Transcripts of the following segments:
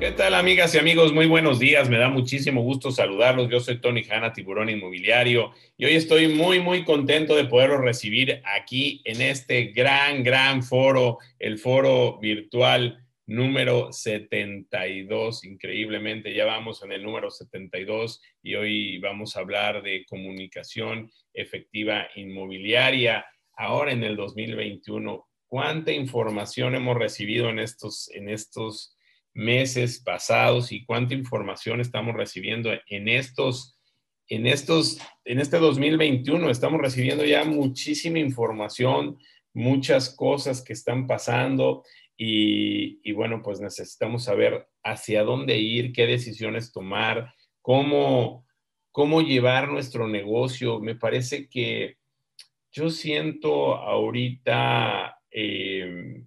¿Qué tal amigas y amigos? Muy buenos días. Me da muchísimo gusto saludarlos. Yo soy Tony Hanna, tiburón inmobiliario, y hoy estoy muy, muy contento de poderlos recibir aquí en este gran, gran foro, el foro virtual número 72. Increíblemente, ya vamos en el número 72 y hoy vamos a hablar de comunicación efectiva inmobiliaria. Ahora en el 2021, ¿cuánta información hemos recibido en estos, en estos meses pasados y cuánta información estamos recibiendo en estos, en estos, en este 2021. Estamos recibiendo ya muchísima información, muchas cosas que están pasando y, bueno, pues necesitamos saber hacia dónde ir, qué decisiones tomar, cómo, cómo llevar nuestro negocio. Me parece que yo siento ahorita... Eh,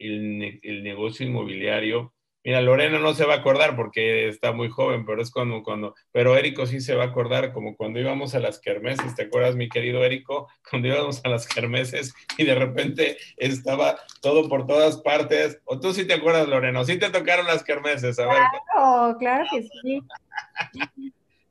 el, el, negocio inmobiliario. Mira, Lorena no se va a acordar porque está muy joven, pero es cuando, cuando, pero Érico sí se va a acordar, como cuando íbamos a las kermeses, ¿te acuerdas, mi querido Érico? Cuando íbamos a las kermeses y de repente estaba todo por todas partes. O tú sí te acuerdas, Lorena, sí te tocaron las kermeses, a ver. Claro, claro que sí.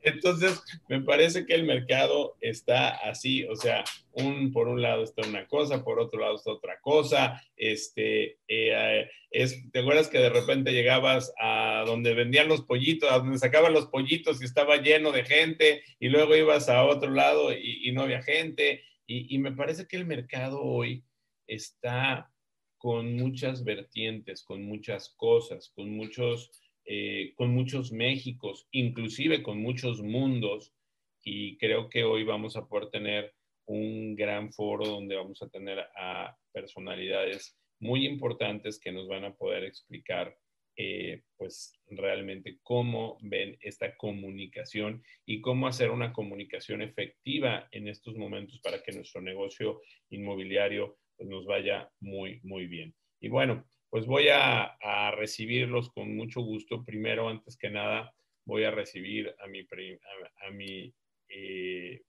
Entonces, me parece que el mercado está así, o sea, un, por un lado está una cosa, por otro lado está otra cosa. Este, eh, es, ¿Te acuerdas que de repente llegabas a donde vendían los pollitos, a donde sacaban los pollitos y estaba lleno de gente, y luego ibas a otro lado y, no había gente? Y, y me parece que el mercado hoy está con muchas vertientes, con muchas cosas, con muchos eh, con muchos Méxicos, inclusive con muchos mundos, y creo que hoy vamos a poder tener un gran foro donde vamos a tener a personalidades muy importantes que nos van a poder explicar eh, pues realmente cómo ven esta comunicación y cómo hacer una comunicación efectiva en estos momentos para que nuestro negocio inmobiliario pues, nos vaya muy, muy bien. Y bueno, pues voy a, recibirlos con mucho gusto. Primero, antes que nada, voy a recibir a mi, a, mi, eh,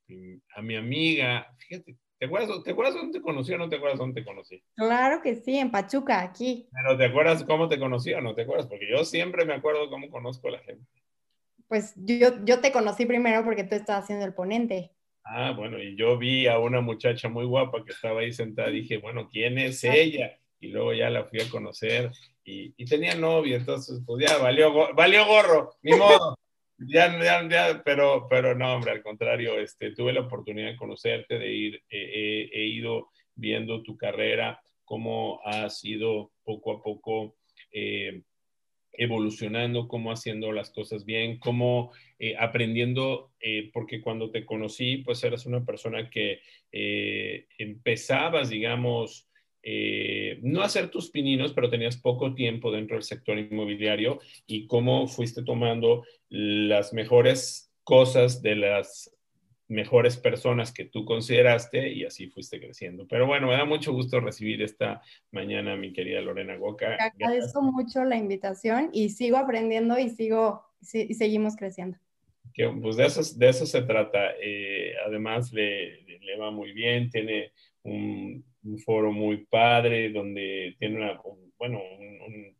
a mi amiga. Fíjate, ¿te acuerdas, ¿te acuerdas dónde te conocí o no te acuerdas dónde te conocí? Claro que sí, en Pachuca, aquí. Pero ¿te acuerdas cómo te conocí o no te acuerdas? Porque yo siempre me acuerdo cómo conozco a la gente. Pues yo, yo te conocí primero porque tú estabas haciendo el ponente. Ah, bueno, y yo vi a una muchacha muy guapa que estaba ahí sentada. Dije, bueno, ¿quién es ella? Y luego ya la fui a conocer y, y tenía novia, entonces pues ya valió, valió gorro, ni modo. Ya, ya, ya, pero, pero no, hombre, al contrario, este, tuve la oportunidad de conocerte, de ir, he ido viendo tu carrera, cómo has ido poco a poco eh, evolucionando, cómo haciendo las cosas bien, cómo eh, aprendiendo, eh, porque cuando te conocí, pues eras una persona que empezabas, digamos, eh, no hacer tus pininos, pero tenías poco tiempo dentro del sector inmobiliario y cómo fuiste tomando las mejores cosas de las mejores personas que tú consideraste y así fuiste creciendo. Pero bueno, me da mucho gusto recibir esta mañana mi querida Lorena Goca. agradezco mucho la invitación y sigo aprendiendo y sigo y seguimos creciendo. Que, pues de eso, de eso se trata. Eh, además le, le va muy bien, tiene un, un foro muy padre donde tiene una, bueno, un,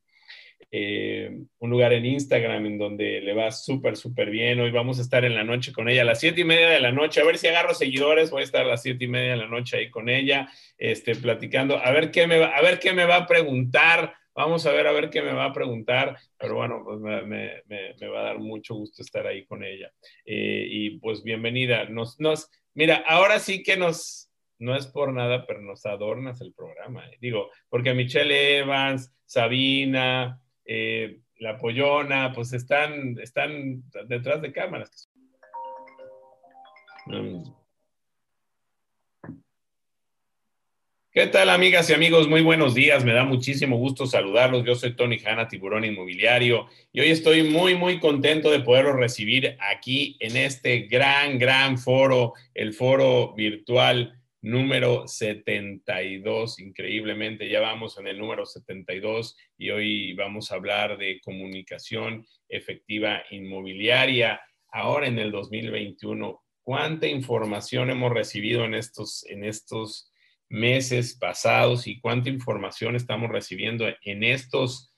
eh, un, lugar en Instagram en donde le va súper, súper bien. Hoy vamos a estar en la noche con ella a las siete y media de la noche. A ver si agarro seguidores. Voy a estar a las siete y media de la noche ahí con ella, este, platicando. A ver qué me va, a ver qué me va a preguntar. Vamos a ver, a ver qué me va a preguntar, pero bueno, pues me, me, me, va a dar mucho gusto estar ahí con ella. Eh, y pues bienvenida. Nos, nos, mira, ahora sí que nos, no es por nada, pero nos adornas el programa. Eh. Digo, porque Michelle Evans, Sabina, eh, La Pollona, pues están, están detrás de cámaras. ¿Qué ¿Qué tal, amigas y amigos? Muy buenos días. Me da muchísimo gusto saludarlos. Yo soy Tony Hanna, tiburón inmobiliario, y hoy estoy muy, muy contento de poderlos recibir aquí en este gran, gran foro, el foro virtual número 72. Increíblemente, ya vamos en el número 72 y hoy vamos a hablar de comunicación efectiva inmobiliaria. Ahora en el 2021, ¿cuánta información hemos recibido en estos, en estos meses pasados y cuánta información estamos recibiendo en estos,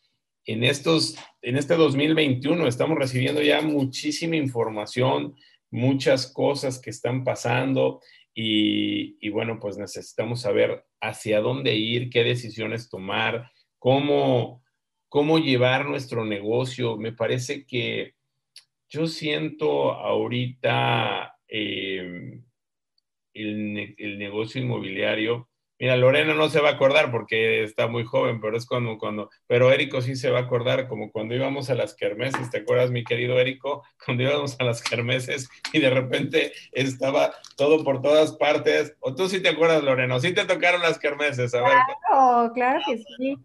en estos, en este 2021. Estamos recibiendo ya muchísima información, muchas cosas que están pasando y, bueno, pues necesitamos saber hacia dónde ir, qué decisiones tomar, cómo, cómo llevar nuestro negocio. Me parece que yo siento ahorita eh, el, el, negocio inmobiliario. Mira, Lorena no se va a acordar porque está muy joven, pero es cuando, cuando, pero Érico sí se va a acordar, como cuando íbamos a las kermeses, ¿te acuerdas, mi querido Érico? Cuando íbamos a las kermeses y de repente estaba todo por todas partes. O tú sí te acuerdas, Lorena, sí te tocaron las kermeses, a ver. Claro, claro que sí.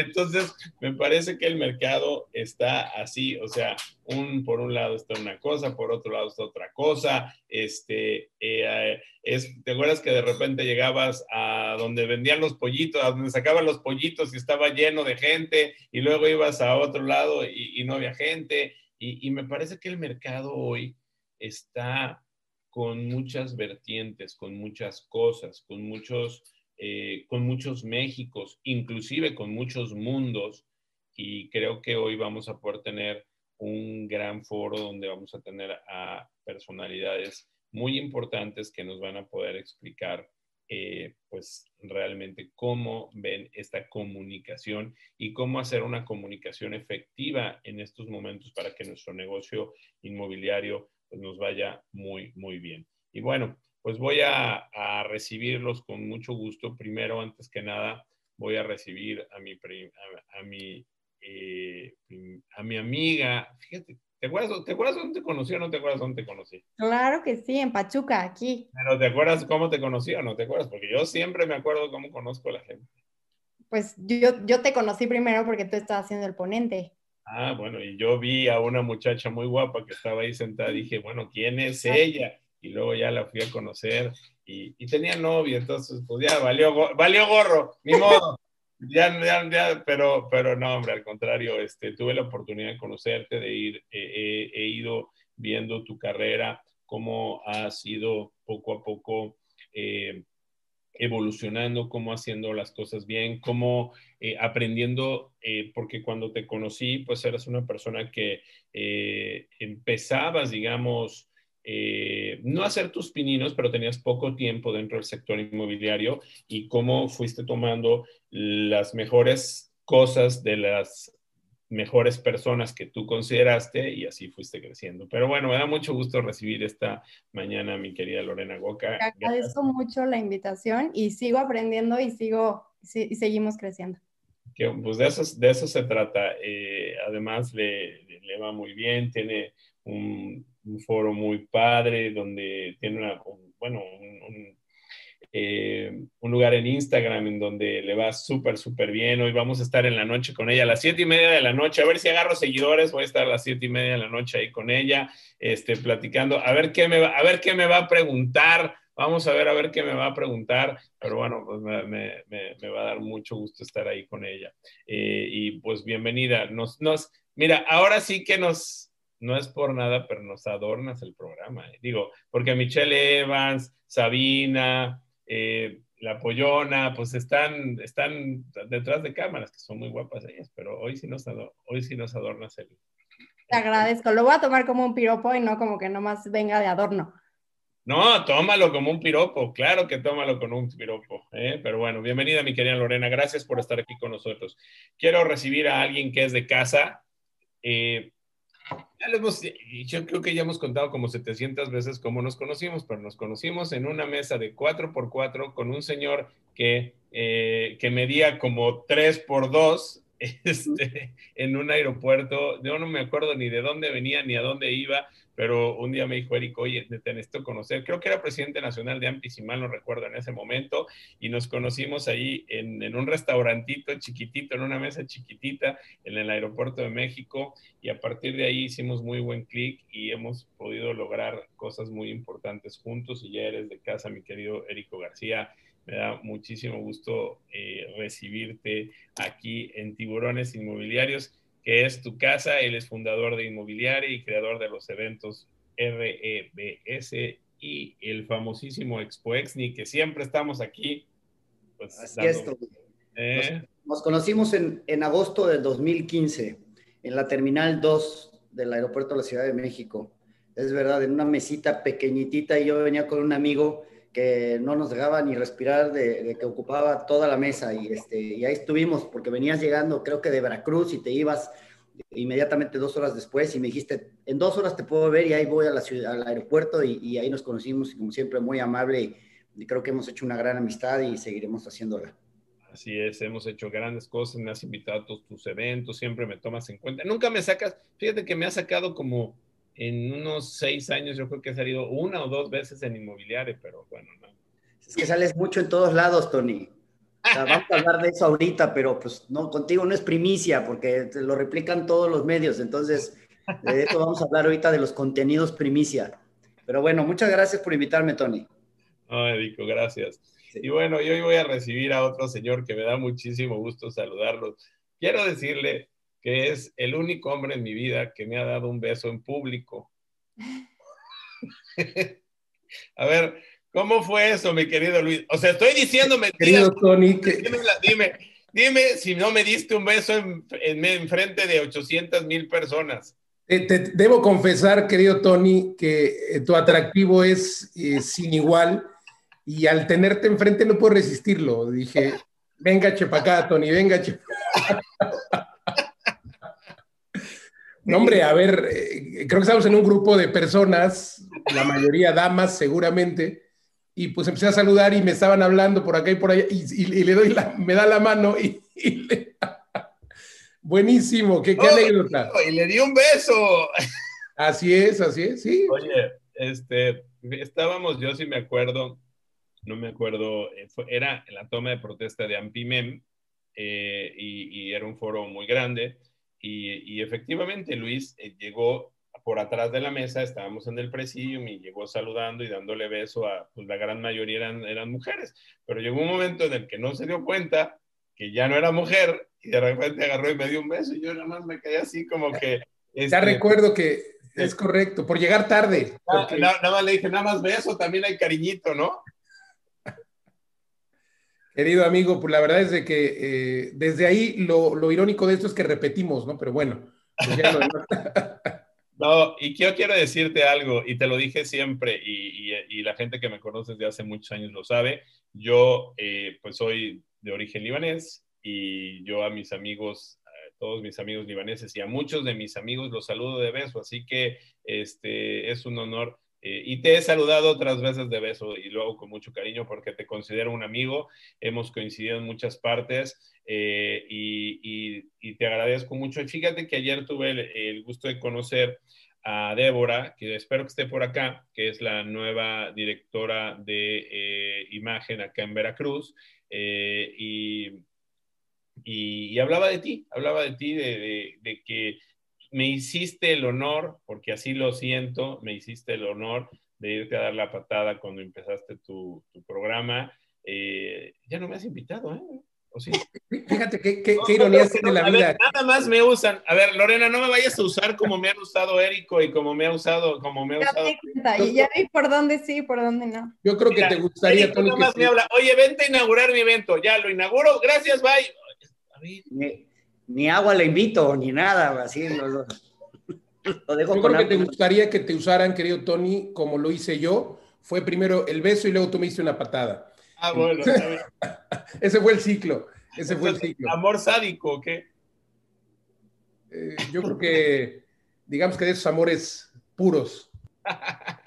Entonces, me parece que el mercado está así, o sea, un, por un lado está una cosa, por otro lado está otra cosa. Este, eh, es, ¿Te acuerdas que de repente llegabas a donde vendían los pollitos, a donde sacaban los pollitos y estaba lleno de gente, y luego ibas a otro lado y, no había gente? Y, y me parece que el mercado hoy está con muchas vertientes, con muchas cosas, con muchos eh, con muchos Méxicos, inclusive con muchos mundos, y creo que hoy vamos a poder tener un gran foro donde vamos a tener a personalidades muy importantes que nos van a poder explicar eh, pues realmente cómo ven esta comunicación y cómo hacer una comunicación efectiva en estos momentos para que nuestro negocio inmobiliario pues, nos vaya muy, muy bien. Y bueno, pues voy a, recibirlos con mucho gusto. Primero, antes que nada, voy a recibir a mi, a, mi, eh, a mi amiga. Fíjate, ¿te acuerdas, ¿te acuerdas dónde te conocí o no te acuerdas dónde te conocí? Claro que sí, en Pachuca, aquí. Pero ¿te acuerdas cómo te conocí o no te acuerdas? Porque yo siempre me acuerdo cómo conozco a la gente. Pues yo, yo te conocí primero porque tú estabas haciendo el ponente. Ah, bueno, y yo vi a una muchacha muy guapa que estaba ahí sentada. Dije, bueno, ¿quién es ella? Y luego ya la fui a conocer y, y tenía novia, entonces pues ya valió, valió gorro, ni modo. Ya, ya, ya, pero, pero no, hombre, al contrario, este, tuve la oportunidad de conocerte, de ir, he ido viendo tu carrera, cómo has ido poco a poco eh, evolucionando, cómo haciendo las cosas bien, cómo eh, aprendiendo, eh, porque cuando te conocí, pues eras una persona que empezabas, digamos, eh, no hacer tus pininos, pero tenías poco tiempo dentro del sector inmobiliario y cómo fuiste tomando las mejores cosas de las mejores personas que tú consideraste y así fuiste creciendo. Pero bueno, me da mucho gusto recibir esta mañana mi querida Lorena Goca. agradezco mucho la invitación y sigo aprendiendo y sigo y seguimos creciendo. Que, pues de eso, de eso se trata. Eh, además le, le va muy bien, tiene un un foro muy padre donde tiene una, un, bueno, un, eh, un, lugar en Instagram en donde le va súper, súper bien. Hoy vamos a estar en la noche con ella a las siete y media de la noche. A ver si agarro seguidores. Voy a estar a las siete y media de la noche ahí con ella, este, platicando. A ver qué me va, a ver qué me va a preguntar. Vamos a ver, a ver qué me va a preguntar, pero bueno, pues me, me, me va a dar mucho gusto estar ahí con ella. Eh, y pues bienvenida. Nos, nos, mira, ahora sí que nos, no es por nada, pero nos adornas el programa. Eh. Digo, porque Michelle Evans, Sabina, eh, La Pollona, pues están, están detrás de cámaras, que son muy guapas ellas, pero hoy sí nos, hoy sí nos adornas el... Te agradezco, lo voy a tomar como un piropo y no como que nomás venga de adorno. No, tómalo como un piropo, claro que tómalo con un piropo. ¿eh? Pero bueno, bienvenida mi querida Lorena, gracias por estar aquí con nosotros. Quiero recibir a alguien que es de casa. Eh, ya lo hemos, yo creo que ya hemos contado como 700 veces cómo nos conocimos, pero nos conocimos en una mesa de 4x4 con un señor que, eh, que medía como 3x2 este, en un aeropuerto. Yo no me acuerdo ni de dónde venía ni a dónde iba, pero un día me dijo Eric, oye, te necesito conocer. Creo que era presidente nacional de AMPI, si mal no recuerdo, en ese momento, y nos conocimos ahí en, un restaurantito chiquitito, en una mesa chiquitita, en el aeropuerto de México, y a partir de ahí hicimos muy buen clic y hemos podido lograr cosas muy importantes juntos, y ya eres de casa, mi querido Érico García. Me da muchísimo gusto eh, recibirte aquí en Tiburones Inmobiliarios que es tu casa. Él es fundador de Inmobiliaria y creador de los eventos REBS y el famosísimo Expo Exni, que siempre estamos aquí. Pues, Así es, ¿Eh? nos, conocimos en, en, agosto del 2015 en la Terminal 2 del aeropuerto de la Ciudad de México. Es verdad, en una mesita pequeñitita y yo venía con un amigo que no nos dejaba ni respirar de, que ocupaba toda la mesa y, este, y ahí estuvimos porque venías llegando creo que de Veracruz y te ibas inmediatamente dos horas después y me dijiste, en dos horas te puedo ver y ahí voy a la ciudad, al aeropuerto y, ahí nos conocimos y como siempre muy amable y, creo que hemos hecho una gran amistad y seguiremos haciéndola. Así es, hemos hecho grandes cosas, me has invitado a todos tus eventos, siempre me tomas en cuenta. Nunca me sacas, fíjate que me has sacado como en unos seis años yo creo que he salido una o dos veces en inmobiliario, pero bueno, no. Es que sales mucho en todos lados, Tony. vamos a hablar de eso ahorita, pero pues no, contigo no es primicia porque te lo replican todos los medios. Entonces, de eso vamos a hablar ahorita de los contenidos primicia. Pero bueno, muchas gracias por invitarme, Tony. Ay, Dico, gracias. Y bueno, yo hoy voy a recibir a otro señor que me da muchísimo gusto saludarlo. Quiero decirle que es el único hombre en mi vida que me ha dado un beso en público. a ver, ¿cómo fue eso, mi querido Luis? O sea, estoy diciendo mentiras. Tony, dime, dime, si no me diste un beso en, en, frente de 800 mil personas. te, debo confesar, querido Tony, que eh, tu atractivo es eh, sin igual y al tenerte enfrente no puedo resistirlo. Dije, venga, chepacá, Tony, venga, chepacá. No, hombre, a ver, eh, creo que estamos en un grupo de personas, la mayoría damas seguramente, y pues empecé a saludar y me estaban hablando por acá y por allá, y, le doy la, me da la mano y, le... Buenísimo, qué, qué anécdota. Y le di un beso. Así es, así es, sí. Oye, este, estábamos, yo sí me acuerdo, no me acuerdo, eh, era en la toma de protesta de Ampimem, eh, y, y, era un foro muy grande, y, efectivamente Luis eh, llegó por atrás de la mesa, estábamos en el presidium y llegó saludando y dándole beso a, pues la gran mayoría eran, eran mujeres, pero llegó un momento en el que no se dio cuenta que ya no era mujer y de repente agarró y me dio un beso y yo nada más me quedé así como que... ya este, recuerdo que es correcto, por llegar tarde. nada más le dije, nada más beso, también hay cariñito, ¿no? Querido amigo, pues la verdad es de que eh, desde ahí lo, irónico de esto es que repetimos, ¿no? Pero bueno. Pues no, y yo quiero decirte algo, y te lo dije siempre, y, la gente que me conoce desde hace muchos años lo sabe, yo eh, pues soy de origen libanés y yo a mis amigos, todos mis amigos libaneses y a muchos de mis amigos los saludo de beso, así que este, es un honor eh, y te he saludado otras veces de beso y luego con mucho cariño porque te considero un amigo, hemos coincidido en muchas partes eh, y, te agradezco mucho. Fíjate que ayer tuve el, gusto de conocer a Débora, que espero que esté por acá, que es la nueva directora de eh, imagen acá en Veracruz. y, y, hablaba de ti, hablaba de ti, de, de que me hiciste el honor, porque así lo siento, me hiciste el honor de irte a dar la patada cuando empezaste tu, programa. Eh, ya no me has invitado, ¿eh? ¿O sí? Fíjate qué, qué, ironía tiene la vida. nada más me usan. A ver, Lorena, no me vayas a usar como me han usado Érico y como me ha usado, como me ha usado. y ya vi por dónde sí, por dónde no. Yo creo que te gustaría, Tony, que me habla. Oye, vente a inaugurar mi evento. Ya lo inauguro. Gracias, bye. A ver ni agua le invito, ni nada, así lo, lo, dejo yo creo que te gustaría que te usaran, querido Tony, como lo hice yo. Fue primero el beso y luego tú me hiciste una patada. Ah, bueno. Ese fue el ciclo. Ese fue el ciclo. ¿Amor sádico o qué? Eh, yo creo que, digamos que de esos amores puros.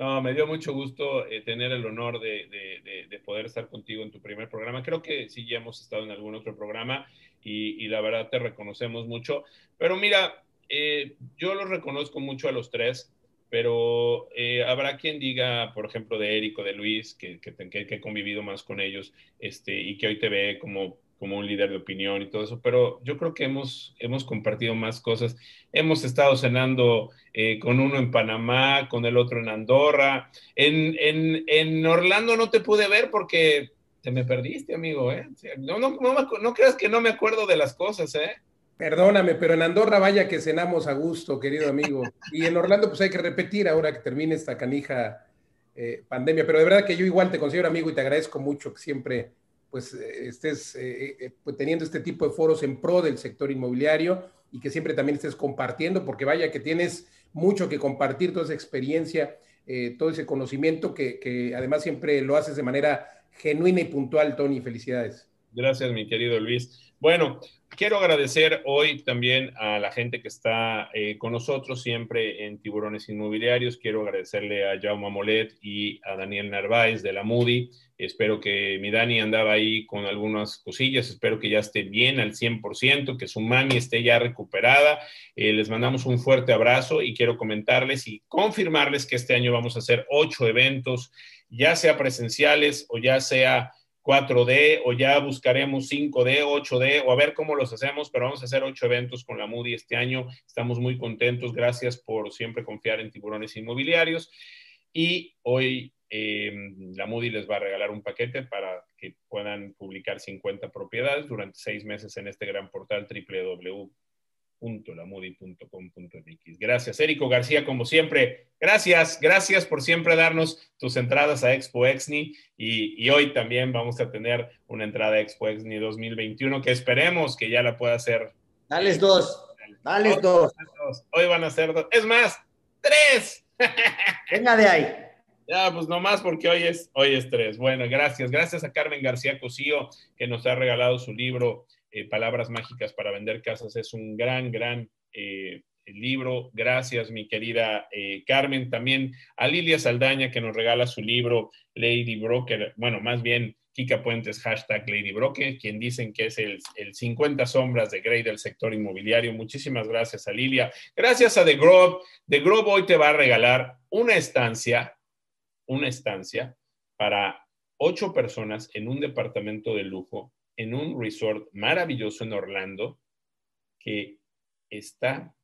No, me dio mucho gusto eh, tener el honor de, poder estar contigo en tu primer programa. Creo que sí ya hemos estado en algún otro programa y, la verdad te reconocemos mucho. Pero mira, eh, yo los reconozco mucho a los tres, pero eh, habrá quien diga, por ejemplo, de Eric o de Luis, que, he convivido más con ellos este, y que hoy te ve como como un líder de opinión y todo eso, pero yo creo que hemos, hemos compartido más cosas. Hemos estado cenando eh, con uno en Panamá, con el otro en Andorra. En, en, en, Orlando no te pude ver porque te me perdiste, amigo. ¿eh? No, no, no, creas que no me acuerdo de las cosas, ¿eh? Perdóname, pero en Andorra vaya que cenamos a gusto, querido amigo. Y en Orlando pues hay que repetir ahora que termine esta canija eh, pandemia. Pero de verdad que yo igual te considero amigo y te agradezco mucho que siempre pues eh, estés eh, eh, pues, teniendo este tipo de foros en pro del sector inmobiliario y que siempre también estés compartiendo, porque vaya que tienes mucho que compartir, toda esa experiencia, todo ese conocimiento que, que, además siempre lo haces de manera genuina y puntual, Tony. Felicidades. Gracias, mi querido Luis. Bueno, quiero agradecer hoy también a la gente que está con nosotros siempre en Tiburones Inmobiliarios. Quiero agradecerle a Jaume Molet y a Daniel Narváez de la Moody Espero que mi Dani andaba ahí con algunas cosillas, espero que ya esté bien al 100%, que su mami esté ya recuperada. Eh, les mandamos un fuerte abrazo y quiero comentarles y confirmarles que este año vamos a hacer ocho eventos, ya sea presenciales o ya sea 4D o ya buscaremos 5D, 8D o a ver cómo los hacemos, pero vamos a hacer ocho eventos con la Moody este año. Estamos muy contentos. Gracias por siempre confiar en tiburones inmobiliarios. Y hoy Em, la Moody les va a regalar un paquete para que puedan publicar 50 propiedades durante seis meses en este gran portal www.lamoody.com.mx. Gracias, Érico García, como siempre. Gracias, gracias por siempre darnos tus entradas a Expo Exni y, hoy también vamos a tener una entrada a Expo Exni 2021 que esperemos que ya la pueda hacer. Dales dos, dales dos. Hoy van a ser dos. Es más, tres. Venga de ahí. Ya, pues nomás porque hoy es, hoy es tres. Bueno, gracias. Gracias a Carmen García Cosío, que nos ha regalado su libro eh, Palabras Mágicas para Vender Casas. Es un gran, gran eh, libro. Gracias, mi querida eh, Carmen. También a Lilia Saldaña, que nos regala su libro Lady Broker. Bueno, más bien Kika Puentes, hashtag Lady Broker, quien dicen que es el, el 50 sombras de Grey del sector inmobiliario. Muchísimas gracias a Lilia. Gracias a The Grove. The Grove hoy te va a regalar una estancia una estancia para ocho personas en un departamento de lujo, en un resort maravilloso en Orlando, que está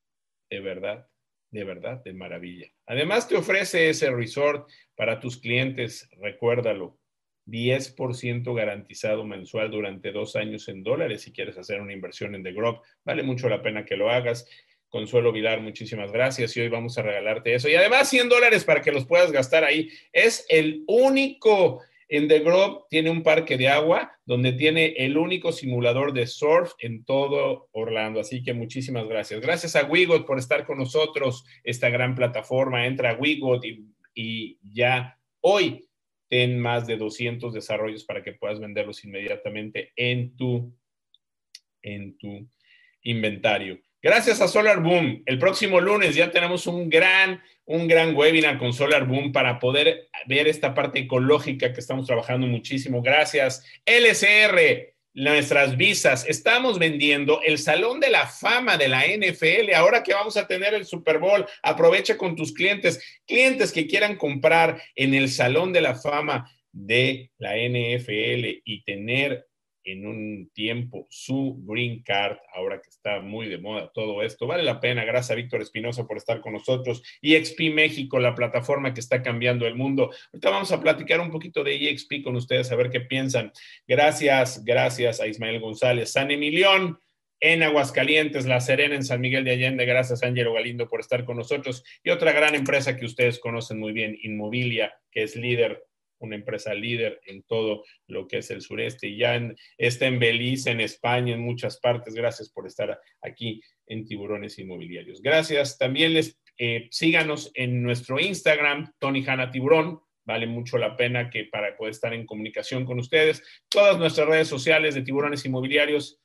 de verdad, de verdad, de maravilla. Además te ofrece ese resort para tus clientes, recuérdalo, 10% garantizado mensual durante dos años en dólares si quieres hacer una inversión en The Grove. Vale mucho la pena que lo hagas. Consuelo Vilar, muchísimas gracias y hoy vamos a regalarte eso. Y además 100 dólares para que los puedas gastar ahí. Es el único en The Grove, tiene un parque de agua donde tiene el único simulador de surf en todo Orlando. Así que muchísimas gracias. Gracias a Wigot por estar con nosotros, esta gran plataforma. Entra a Wigot y, y ya hoy ten más de 200 desarrollos para que puedas venderlos inmediatamente en tu, en tu inventario. Gracias a Solar Boom. El próximo lunes ya tenemos un gran, un gran webinar con Solar Boom para poder ver esta parte ecológica que estamos trabajando muchísimo. Gracias. LSR, nuestras visas. Estamos vendiendo el Salón de la Fama de la NFL. Ahora que vamos a tener el Super Bowl, aprovecha con tus clientes, clientes que quieran comprar en el Salón de la Fama de la NFL y tener en un tiempo su green card, ahora que está muy de moda todo esto. Vale la pena. Gracias a Víctor Espinosa por estar con nosotros. EXP México, la plataforma que está cambiando el mundo. Ahorita vamos a platicar un poquito de EXP con ustedes, a ver qué piensan. Gracias, gracias a Ismael González. San Emilión en Aguascalientes, La Serena en San Miguel de Allende. Gracias, Ángelo Galindo, por estar con nosotros. Y otra gran empresa que ustedes conocen muy bien, Inmobilia, que es líder una empresa líder en todo lo que es el sureste y ya está en Belice, en España, en muchas partes. Gracias por estar aquí en Tiburones Inmobiliarios. Gracias. También les eh, síganos en nuestro Instagram, Tony Hanna Tiburón. Vale mucho la pena que para poder estar en comunicación con ustedes. Todas nuestras redes sociales de Tiburones Inmobiliarios,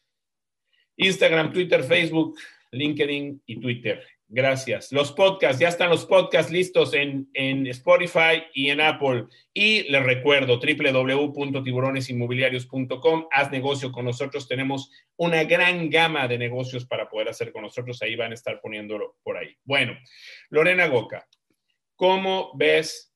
Instagram, Twitter, Facebook, LinkedIn y Twitter. Gracias. Los podcasts, ya están los podcasts listos en, en Spotify y en Apple. Y les recuerdo, www.tiburonesinmobiliarios.com, haz negocio con nosotros. Tenemos una gran gama de negocios para poder hacer con nosotros. Ahí van a estar poniéndolo por ahí. Bueno, Lorena Goca, ¿cómo ves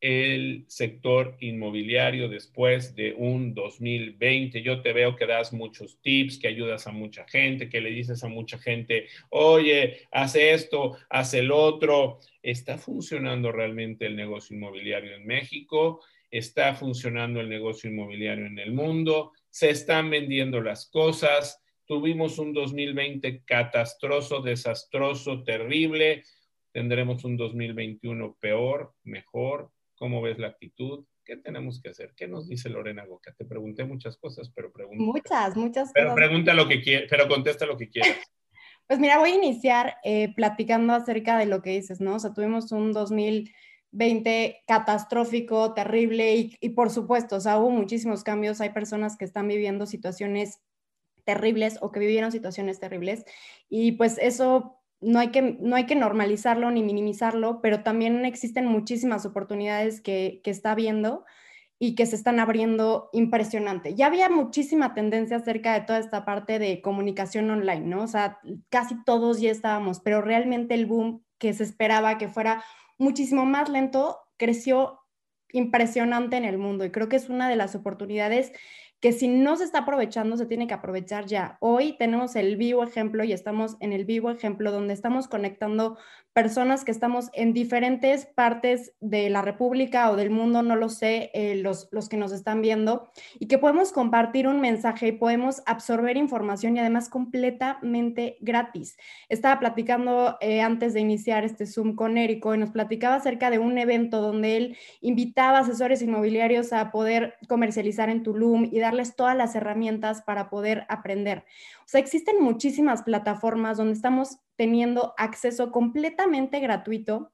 el sector inmobiliario después de un 2020. Yo te veo que das muchos tips, que ayudas a mucha gente, que le dices a mucha gente, oye, haz esto, haz el otro. ¿Está funcionando realmente el negocio inmobiliario en México? ¿Está funcionando el negocio inmobiliario en el mundo? ¿Se están vendiendo las cosas? Tuvimos un 2020 catastроso, desastroso, terrible. Tendremos un 2021 peor, mejor, ¿Cómo ves la actitud? ¿Qué tenemos que hacer? ¿Qué nos dice Lorena Goca? Te pregunté muchas cosas, pero pregunta. Muchas, muchas pero Pregunta lo que quieras, pero contesta lo que quieras. Pues mira, voy a iniciar eh, platicando acerca de lo que dices, ¿no? O sea, tuvimos un 2020 catastrófico, terrible y, y por supuesto, o sea, hubo muchísimos cambios. Hay personas que están viviendo situaciones terribles o que vivieron situaciones terribles y pues eso no hay, que, no hay que normalizarlo ni minimizarlo, pero también existen muchísimas oportunidades que, que está viendo y que se están abriendo impresionante. Ya había muchísima tendencia acerca de toda esta parte de comunicación online, ¿no? O sea, casi todos ya estábamos, pero realmente el boom que se esperaba que fuera muchísimo más lento creció impresionante en el mundo y creo que es una de las oportunidades que si no se está aprovechando, se tiene que aprovechar ya. Hoy tenemos el vivo ejemplo y estamos en el vivo ejemplo donde estamos conectando personas que estamos en diferentes partes de la República o del mundo, no lo sé, eh, los, los que nos están viendo, y que podemos compartir un mensaje y podemos absorber información y además completamente gratis. Estaba platicando eh, antes de iniciar este Zoom con Érico y nos platicaba acerca de un evento donde él invitaba asesores inmobiliarios a poder comercializar en Tulum y todas las herramientas para poder aprender. O sea, existen muchísimas plataformas donde estamos teniendo acceso completamente gratuito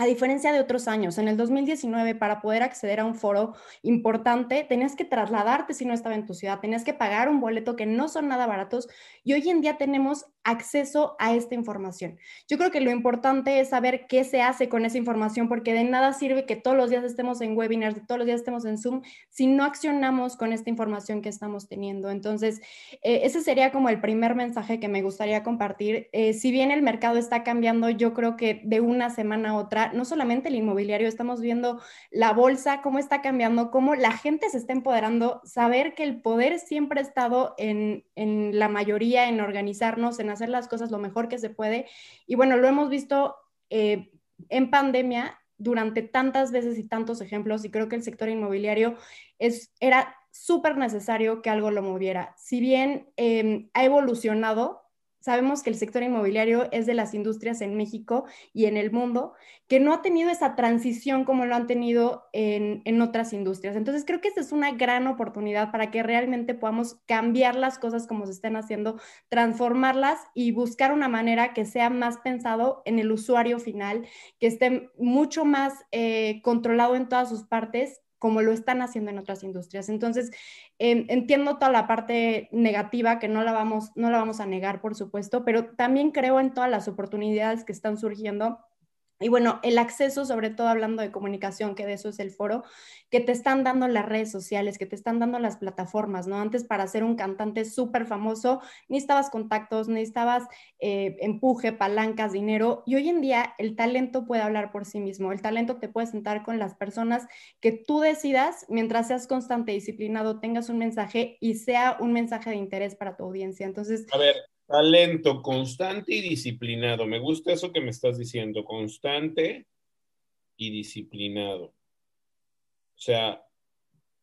a diferencia de otros años, en el 2019, para poder acceder a un foro importante, tenías que trasladarte si no estaba en tu ciudad, tenías que pagar un boleto que no son nada baratos y hoy en día tenemos acceso a esta información. Yo creo que lo importante es saber qué se hace con esa información, porque de nada sirve que todos los días estemos en webinars, todos los días estemos en Zoom, si no accionamos con esta información que estamos teniendo. Entonces, eh, ese sería como el primer mensaje que me gustaría compartir. Eh, si bien el mercado está cambiando, yo creo que de una semana a otra, no solamente el inmobiliario, estamos viendo la bolsa, cómo está cambiando, cómo la gente se está empoderando, saber que el poder siempre ha estado en, la mayoría, en organizarnos, en hacer las cosas lo mejor que se puede. Y bueno, lo hemos visto eh, en pandemia durante tantas veces y tantos ejemplos y creo que el sector inmobiliario es, era súper necesario que algo lo moviera. Si bien eh, ha evolucionado, Sabemos que el sector inmobiliario es de las industrias en México y en el mundo que no ha tenido esa transición como lo han tenido en, otras industrias. Entonces creo que esta es una gran oportunidad para que realmente podamos cambiar las cosas como se estén haciendo, transformarlas y buscar una manera que sea más pensado en el usuario final, que esté mucho más eh, controlado en todas sus partes como lo están haciendo en otras industrias. Entonces, em, entiendo toda la parte negativa que no la, vamos, no la vamos a negar, por supuesto, pero también creo en todas las oportunidades que están surgiendo y bueno, el acceso, sobre todo hablando de comunicación, que de eso es el foro, que te están dando las redes sociales, que te están dando las plataformas, ¿no? Antes para ser un cantante súper famoso, necesitabas contactos, necesitabas eh, empuje, palancas, dinero, y hoy en día el talento puede hablar por sí mismo, el talento te puede sentar con las personas que tú decidas, mientras seas constante, disciplinado, tengas un mensaje y sea un mensaje de interés para tu audiencia. Entonces... A ver, Talento constante y disciplinado. Me gusta eso que me estás diciendo, constante y disciplinado. O sea,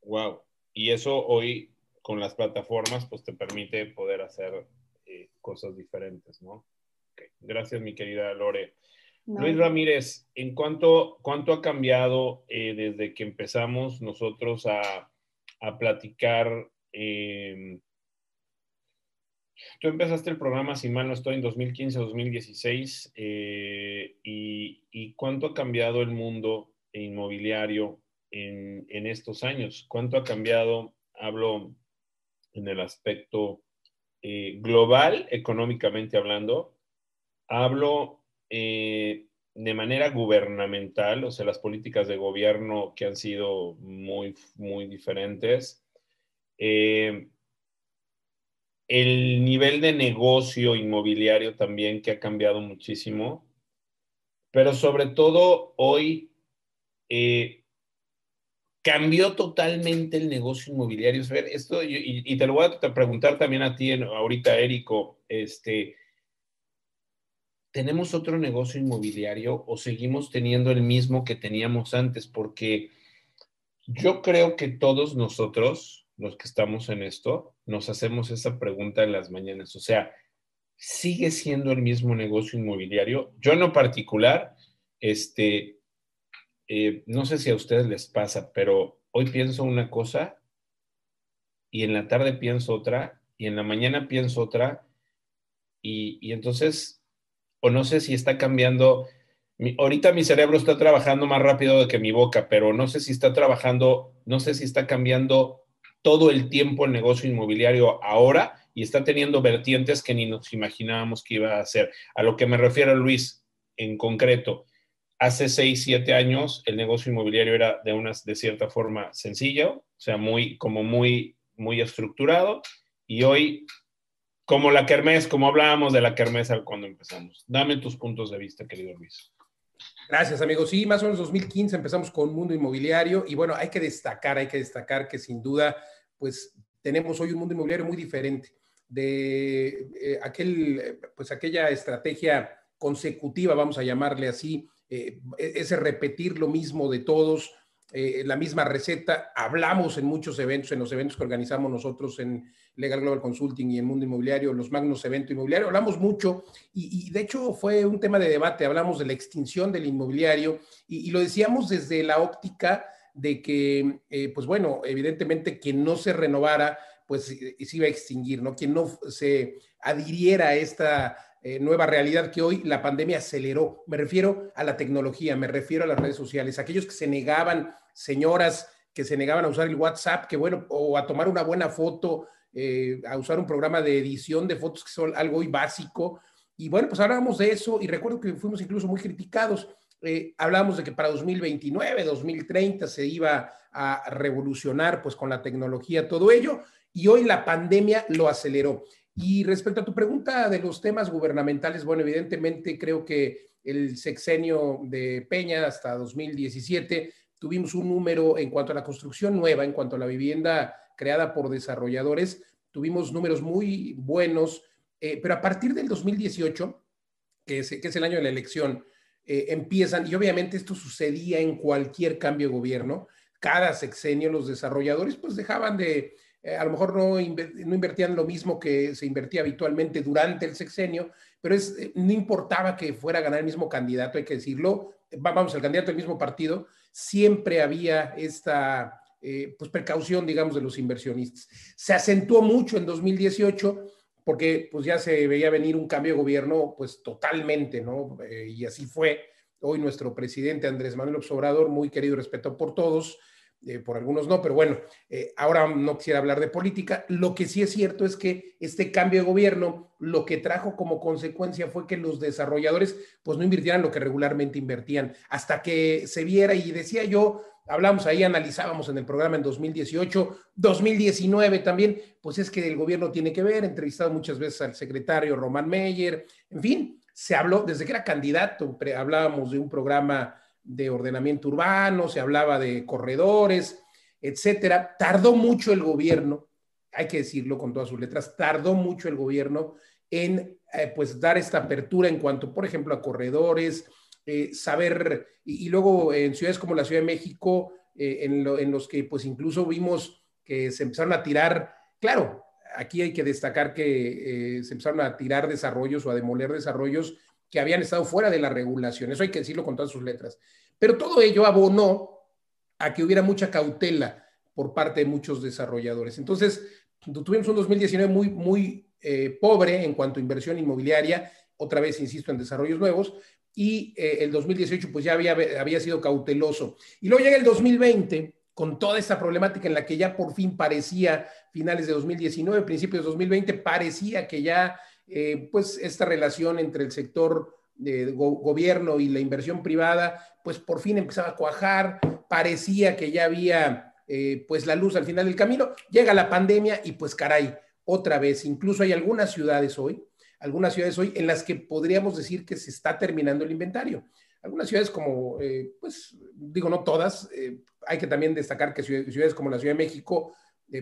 wow. Y eso hoy con las plataformas pues te permite poder hacer eh, cosas diferentes, ¿no? Gracias, mi querida Lore. Luis Ramírez, ¿en cuánto, cuánto ha cambiado eh, desde que empezamos nosotros a, a platicar eh, Tú empezaste el programa, si mal no estoy, en 2015-2016. Eh, y, cuánto ha cambiado el mundo inmobiliario en, estos años? ¿Cuánto ha cambiado? Hablo en el aspecto eh, global, económicamente hablando. Hablo eh, de manera gubernamental, o sea, las políticas de gobierno que han sido muy, muy diferentes. Eh, el nivel de negocio inmobiliario también que ha cambiado muchísimo, pero sobre todo hoy eh, cambió totalmente el negocio inmobiliario. Esto, y, te lo voy a preguntar también a ti ahorita, Érico, este, ¿tenemos otro negocio inmobiliario o seguimos teniendo el mismo que teníamos antes? Porque yo creo que todos nosotros, los que estamos en esto, nos hacemos esa pregunta en las mañanas. O sea, ¿sigue siendo el mismo negocio inmobiliario? Yo en lo particular, este, eh, no sé si a ustedes les pasa, pero hoy pienso una cosa y en la tarde pienso otra y en la mañana pienso otra y, y entonces, o no sé si está cambiando, ahorita mi cerebro está trabajando más rápido que mi boca, pero no sé si está trabajando, no sé si está cambiando todo el tiempo el negocio inmobiliario ahora y está teniendo vertientes que ni nos imaginábamos que iba a hacer. A lo que me refiero, Luis, en concreto, hace seis, siete años el negocio inmobiliario era de una, de cierta forma sencillo, o sea, muy, como muy, muy estructurado, y hoy, como la kermés, como hablábamos de la kermés cuando empezamos. Dame tus puntos de vista, querido Luis. Gracias, amigos. Sí, más o menos 2015 empezamos con Mundo Inmobiliario y bueno, hay que destacar, hay que destacar que sin duda pues tenemos hoy un mundo inmobiliario muy diferente de eh, aquel, pues aquella estrategia consecutiva, vamos a llamarle así, eh, ese repetir lo mismo de todos, eh, la misma receta. Hablamos en muchos eventos, en los eventos que organizamos nosotros en Legal Global Consulting y en Mundo Inmobiliario, los magnos eventos inmobiliarios, hablamos mucho y, de hecho fue un tema de debate, hablamos de la extinción del inmobiliario y lo decíamos desde la óptica de que, eh, pues bueno, evidentemente que no se renovara, pues se iba a extinguir, ¿no? Quien no se adhiriera a esta eh, nueva realidad que hoy la pandemia aceleró. Me refiero a la tecnología, me refiero a las redes sociales, aquellos que se negaban, señoras que se negaban a usar el WhatsApp, que bueno, o a tomar una buena foto, eh, a usar un programa de edición de fotos que son algo muy básico. Y bueno, pues hablábamos de eso y recuerdo que fuimos incluso muy criticados eh, hablábamos de que para 2029, 2030 se iba a revolucionar pues con la tecnología todo ello y hoy la pandemia lo aceleró. Y respecto a tu pregunta de los temas gubernamentales, bueno, evidentemente creo que el sexenio de Peña hasta 2017 tuvimos un número en cuanto a la construcción nueva, en cuanto a la vivienda creada por desarrolladores, tuvimos números muy buenos, eh, pero a partir del 2018, que es, que es el año de la elección, eh, empiezan, y obviamente esto sucedía en cualquier cambio de gobierno, cada sexenio los desarrolladores pues dejaban de, eh, a lo mejor no, no, invertían lo mismo que se invertía habitualmente durante el sexenio, pero es, eh, no importaba que fuera a ganar el mismo candidato, hay que decirlo, vamos, el candidato del mismo partido, siempre había esta pues precaución, digamos, de los inversionistas. Se acentuó mucho en 2018 porque pues ya se veía venir un cambio de gobierno pues totalmente, ¿no? Eh, y así fue. Hoy nuestro presidente Andrés Manuel Obrador, muy querido y respetado por todos, eh, por algunos no, pero bueno, eh, ahora no quisiera hablar de política. Lo que sí es cierto es que este cambio de gobierno lo que trajo como consecuencia fue que los desarrolladores pues no invirtieran lo que regularmente invertían, hasta que se viera y decía yo, hablamos ahí, analizábamos en el programa en 2018, 2019 también, pues es que el gobierno tiene que ver, entrevistado muchas veces al secretario Román Meyer, en fin, se habló, desde que era candidato, hablábamos de un programa de ordenamiento urbano, se hablaba de corredores, etcétera. Tardó mucho el gobierno, hay que decirlo con todas sus letras, tardó mucho el gobierno en eh, pues dar esta apertura en cuanto, por ejemplo, a corredores, eh, saber, y, luego en ciudades como la Ciudad de México, eh, en, los que pues incluso vimos que se empezaron a tirar, claro, aquí hay que destacar que eh, se empezaron a tirar desarrollos o a demoler desarrollos que habían estado fuera de la regulación, eso hay que decirlo con todas sus letras. Pero todo ello abonó a que hubiera mucha cautela por parte de muchos desarrolladores. Entonces, tuvimos un 2019 muy, muy pobre en cuanto a inversión inmobiliaria, otra vez insisto en desarrollos nuevos, y eh, el 2018 pues ya había, había sido cauteloso. Y luego llega el 2020 con toda esta problemática en la que ya por fin parecía, finales de 2019, principios de 2020, parecía que ya eh, pues esta relación entre el sector de gobierno y la inversión privada, pues por fin empezaba a cuajar, parecía que ya había eh, pues la luz al final del camino, llega la pandemia y pues caray, otra vez, incluso hay algunas ciudades hoy, algunas ciudades hoy en las que podríamos decir que se está terminando el inventario. Algunas ciudades como, eh, pues digo, no todas, eh, hay que también destacar que ciudades como la Ciudad de México,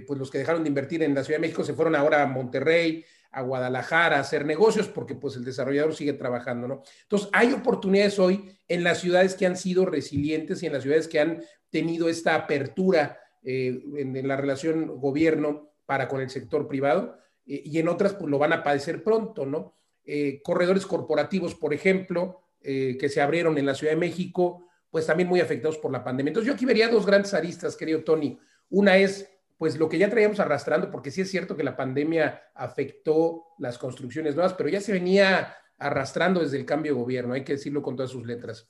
pues los que dejaron de invertir en la Ciudad de México se fueron ahora a Monterrey, a Guadalajara a hacer negocios porque pues el desarrollador sigue trabajando, ¿no? Entonces hay oportunidades hoy en las ciudades que han sido resilientes y en las ciudades que han tenido esta apertura eh, en, la relación gobierno para con el sector privado eh, y en otras pues lo van a padecer pronto, ¿no? Eh, corredores corporativos, por ejemplo, que se abrieron en la Ciudad de México, pues también muy afectados por la pandemia. Entonces yo aquí vería dos grandes aristas, querido Tony. Una es pues lo que ya traíamos arrastrando, porque sí es cierto que la pandemia afectó las construcciones nuevas, pero ya se venía arrastrando desde el cambio de gobierno, hay que decirlo con todas sus letras.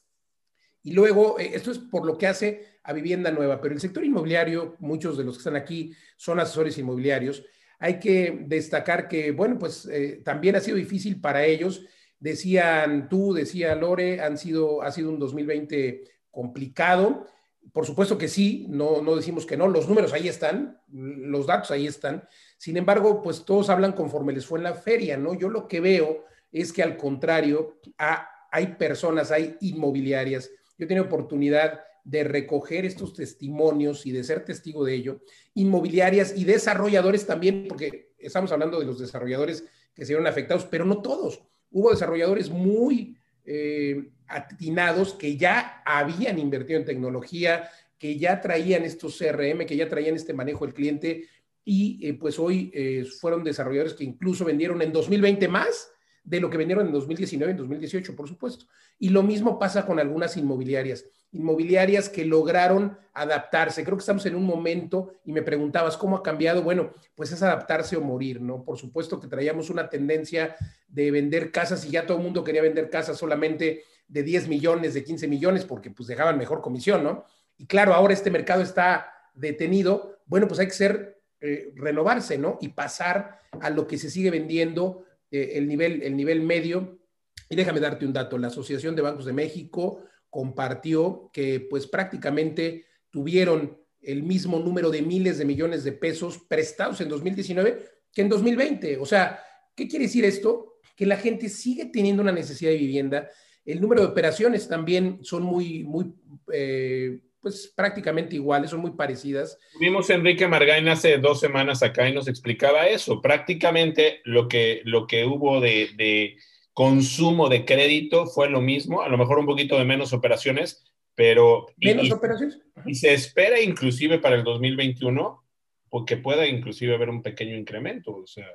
Y luego, eh, esto es por lo que hace a vivienda nueva, pero el sector inmobiliario, muchos de los que están aquí son asesores inmobiliarios, hay que destacar que, bueno, pues eh, también ha sido difícil para ellos. Decían tú, decía Lore, han sido, ha sido un 2020 complicado por supuesto que sí, no, no decimos que no, los números ahí están, los datos ahí están. Sin embargo, pues todos hablan conforme les fue en la feria, ¿no? Yo lo que veo es que al contrario, hay personas, hay inmobiliarias. Yo he oportunidad de recoger estos testimonios y de ser testigo de ello, inmobiliarias y desarrolladores también, porque estamos hablando de los desarrolladores que se vieron afectados, pero no todos. Hubo desarrolladores muy eh, atinados que ya habían invertido en tecnología, que ya traían estos CRM, que ya traían este manejo del cliente y eh, pues hoy eh, fueron desarrolladores que incluso vendieron en 2020 más de lo que vendieron en 2019, en 2018, por supuesto. Y lo mismo pasa con algunas inmobiliarias, inmobiliarias que lograron adaptarse. Creo que estamos en un momento, y me preguntabas cómo ha cambiado. Bueno, pues es adaptarse o morir, ¿no? Por supuesto que traíamos una tendencia de vender casas y ya todo el mundo quería vender casas solamente de 10 millones, de 15 millones, porque pues dejaban mejor comisión, ¿no? Y claro, ahora este mercado está detenido, bueno, pues hay que ser, eh, renovarse, ¿no? Y pasar a lo que se sigue vendiendo, eh, el, nivel, el nivel medio. Y déjame darte un dato, la Asociación de Bancos de México compartió que pues prácticamente tuvieron el mismo número de miles de millones de pesos prestados en 2019 que en 2020. O sea, ¿qué quiere decir esto? Que la gente sigue teniendo una necesidad de vivienda, el número de operaciones también son muy, muy, eh, pues prácticamente iguales, son muy parecidas. Tuvimos a Enrique Margain hace dos semanas acá y nos explicaba eso. Prácticamente lo que, lo que hubo de consumo de crédito fue lo mismo, a lo mejor un poquito de menos operaciones, pero... ¿Menos operaciones? Y se espera inclusive para el 2021 porque pueda inclusive haber un pequeño incremento, o sea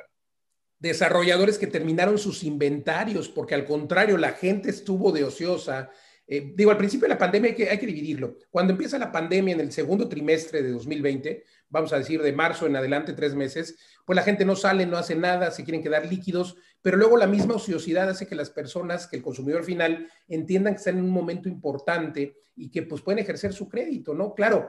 desarrolladores que terminaron sus inventarios, porque al contrario, la gente estuvo de ociosa. Eh, digo, al principio de la pandemia hay que, hay que dividirlo. Cuando empieza la pandemia en el segundo trimestre de 2020, vamos a decir de marzo en adelante, tres meses, pues la gente no sale, no hace nada, se quieren quedar líquidos, pero luego la misma ociosidad hace que las personas, que el consumidor final entiendan que están en un momento importante y que pues pueden ejercer su crédito, ¿no? Claro,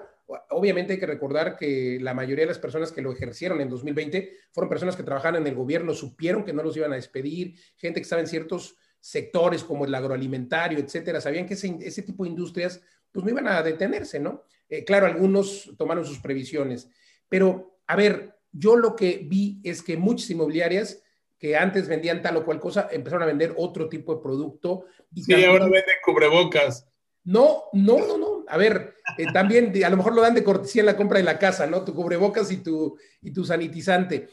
obviamente hay que recordar que la mayoría de las personas que lo ejercieron en 2020 fueron personas que trabajaban en el gobierno, supieron que no los iban a despedir, gente que estaba en ciertos sectores como el agroalimentario, etcétera, sabían que ese, tipo de industrias pues no iban a detenerse, ¿no? Eh, claro, algunos tomaron sus previsiones, pero a ver, yo lo que vi es que muchas inmobiliarias que antes vendían tal o cual cosa, empezaron a vender otro tipo de producto. Y sí, ahora venden cubrebocas. No, no, no, no. A ver, eh, también a lo mejor lo dan de cortesía en la compra de la casa, ¿no? Tu cubrebocas y tu, y tu sanitizante.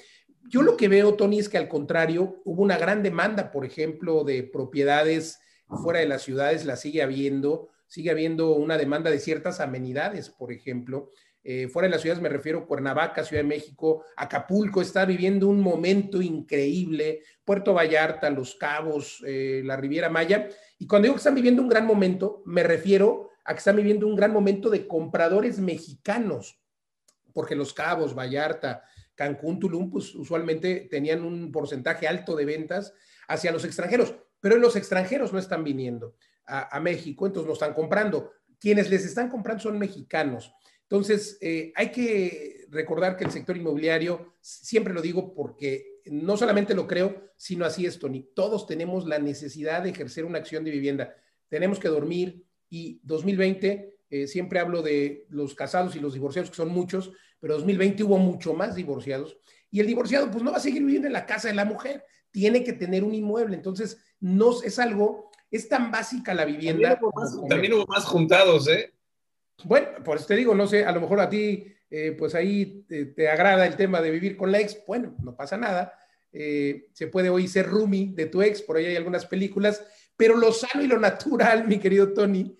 Yo lo que veo, Tony, es que al contrario, hubo una gran demanda, por ejemplo, de propiedades fuera de las ciudades, la sigue habiendo, sigue habiendo una demanda de ciertas amenidades, por ejemplo. Eh, fuera de las ciudades me refiero a Cuernavaca, Ciudad de México, Acapulco está viviendo un momento increíble, Puerto Vallarta, Los Cabos, eh, la Riviera Maya. Y cuando digo que están viviendo un gran momento, me refiero a que están viviendo un gran momento de compradores mexicanos, porque Los Cabos, Vallarta, Cancún, Tulum, pues usualmente tenían un porcentaje alto de ventas hacia los extranjeros, pero los extranjeros no están viniendo a, a México, entonces no están comprando. Quienes les están comprando son mexicanos. Entonces, eh, hay que recordar que el sector inmobiliario, siempre lo digo porque no solamente lo creo, sino así es, Tony. Todos tenemos la necesidad de ejercer una acción de vivienda. Tenemos que dormir y 2020, eh, siempre hablo de los casados y los divorciados, que son muchos, pero 2020 hubo mucho más divorciados. Y el divorciado, pues no va a seguir viviendo en la casa de la mujer, tiene que tener un inmueble. Entonces, no es algo, es tan básica la vivienda. También hubo más, juntados, ¿eh? Bueno, pues te digo, no sé, a lo mejor a ti, eh, pues ahí te, agrada el tema de vivir con la ex, bueno, no pasa nada. Eh, se puede hoy ser roomie de tu ex, por ahí hay algunas películas, pero lo sano y lo natural, mi querido Tony,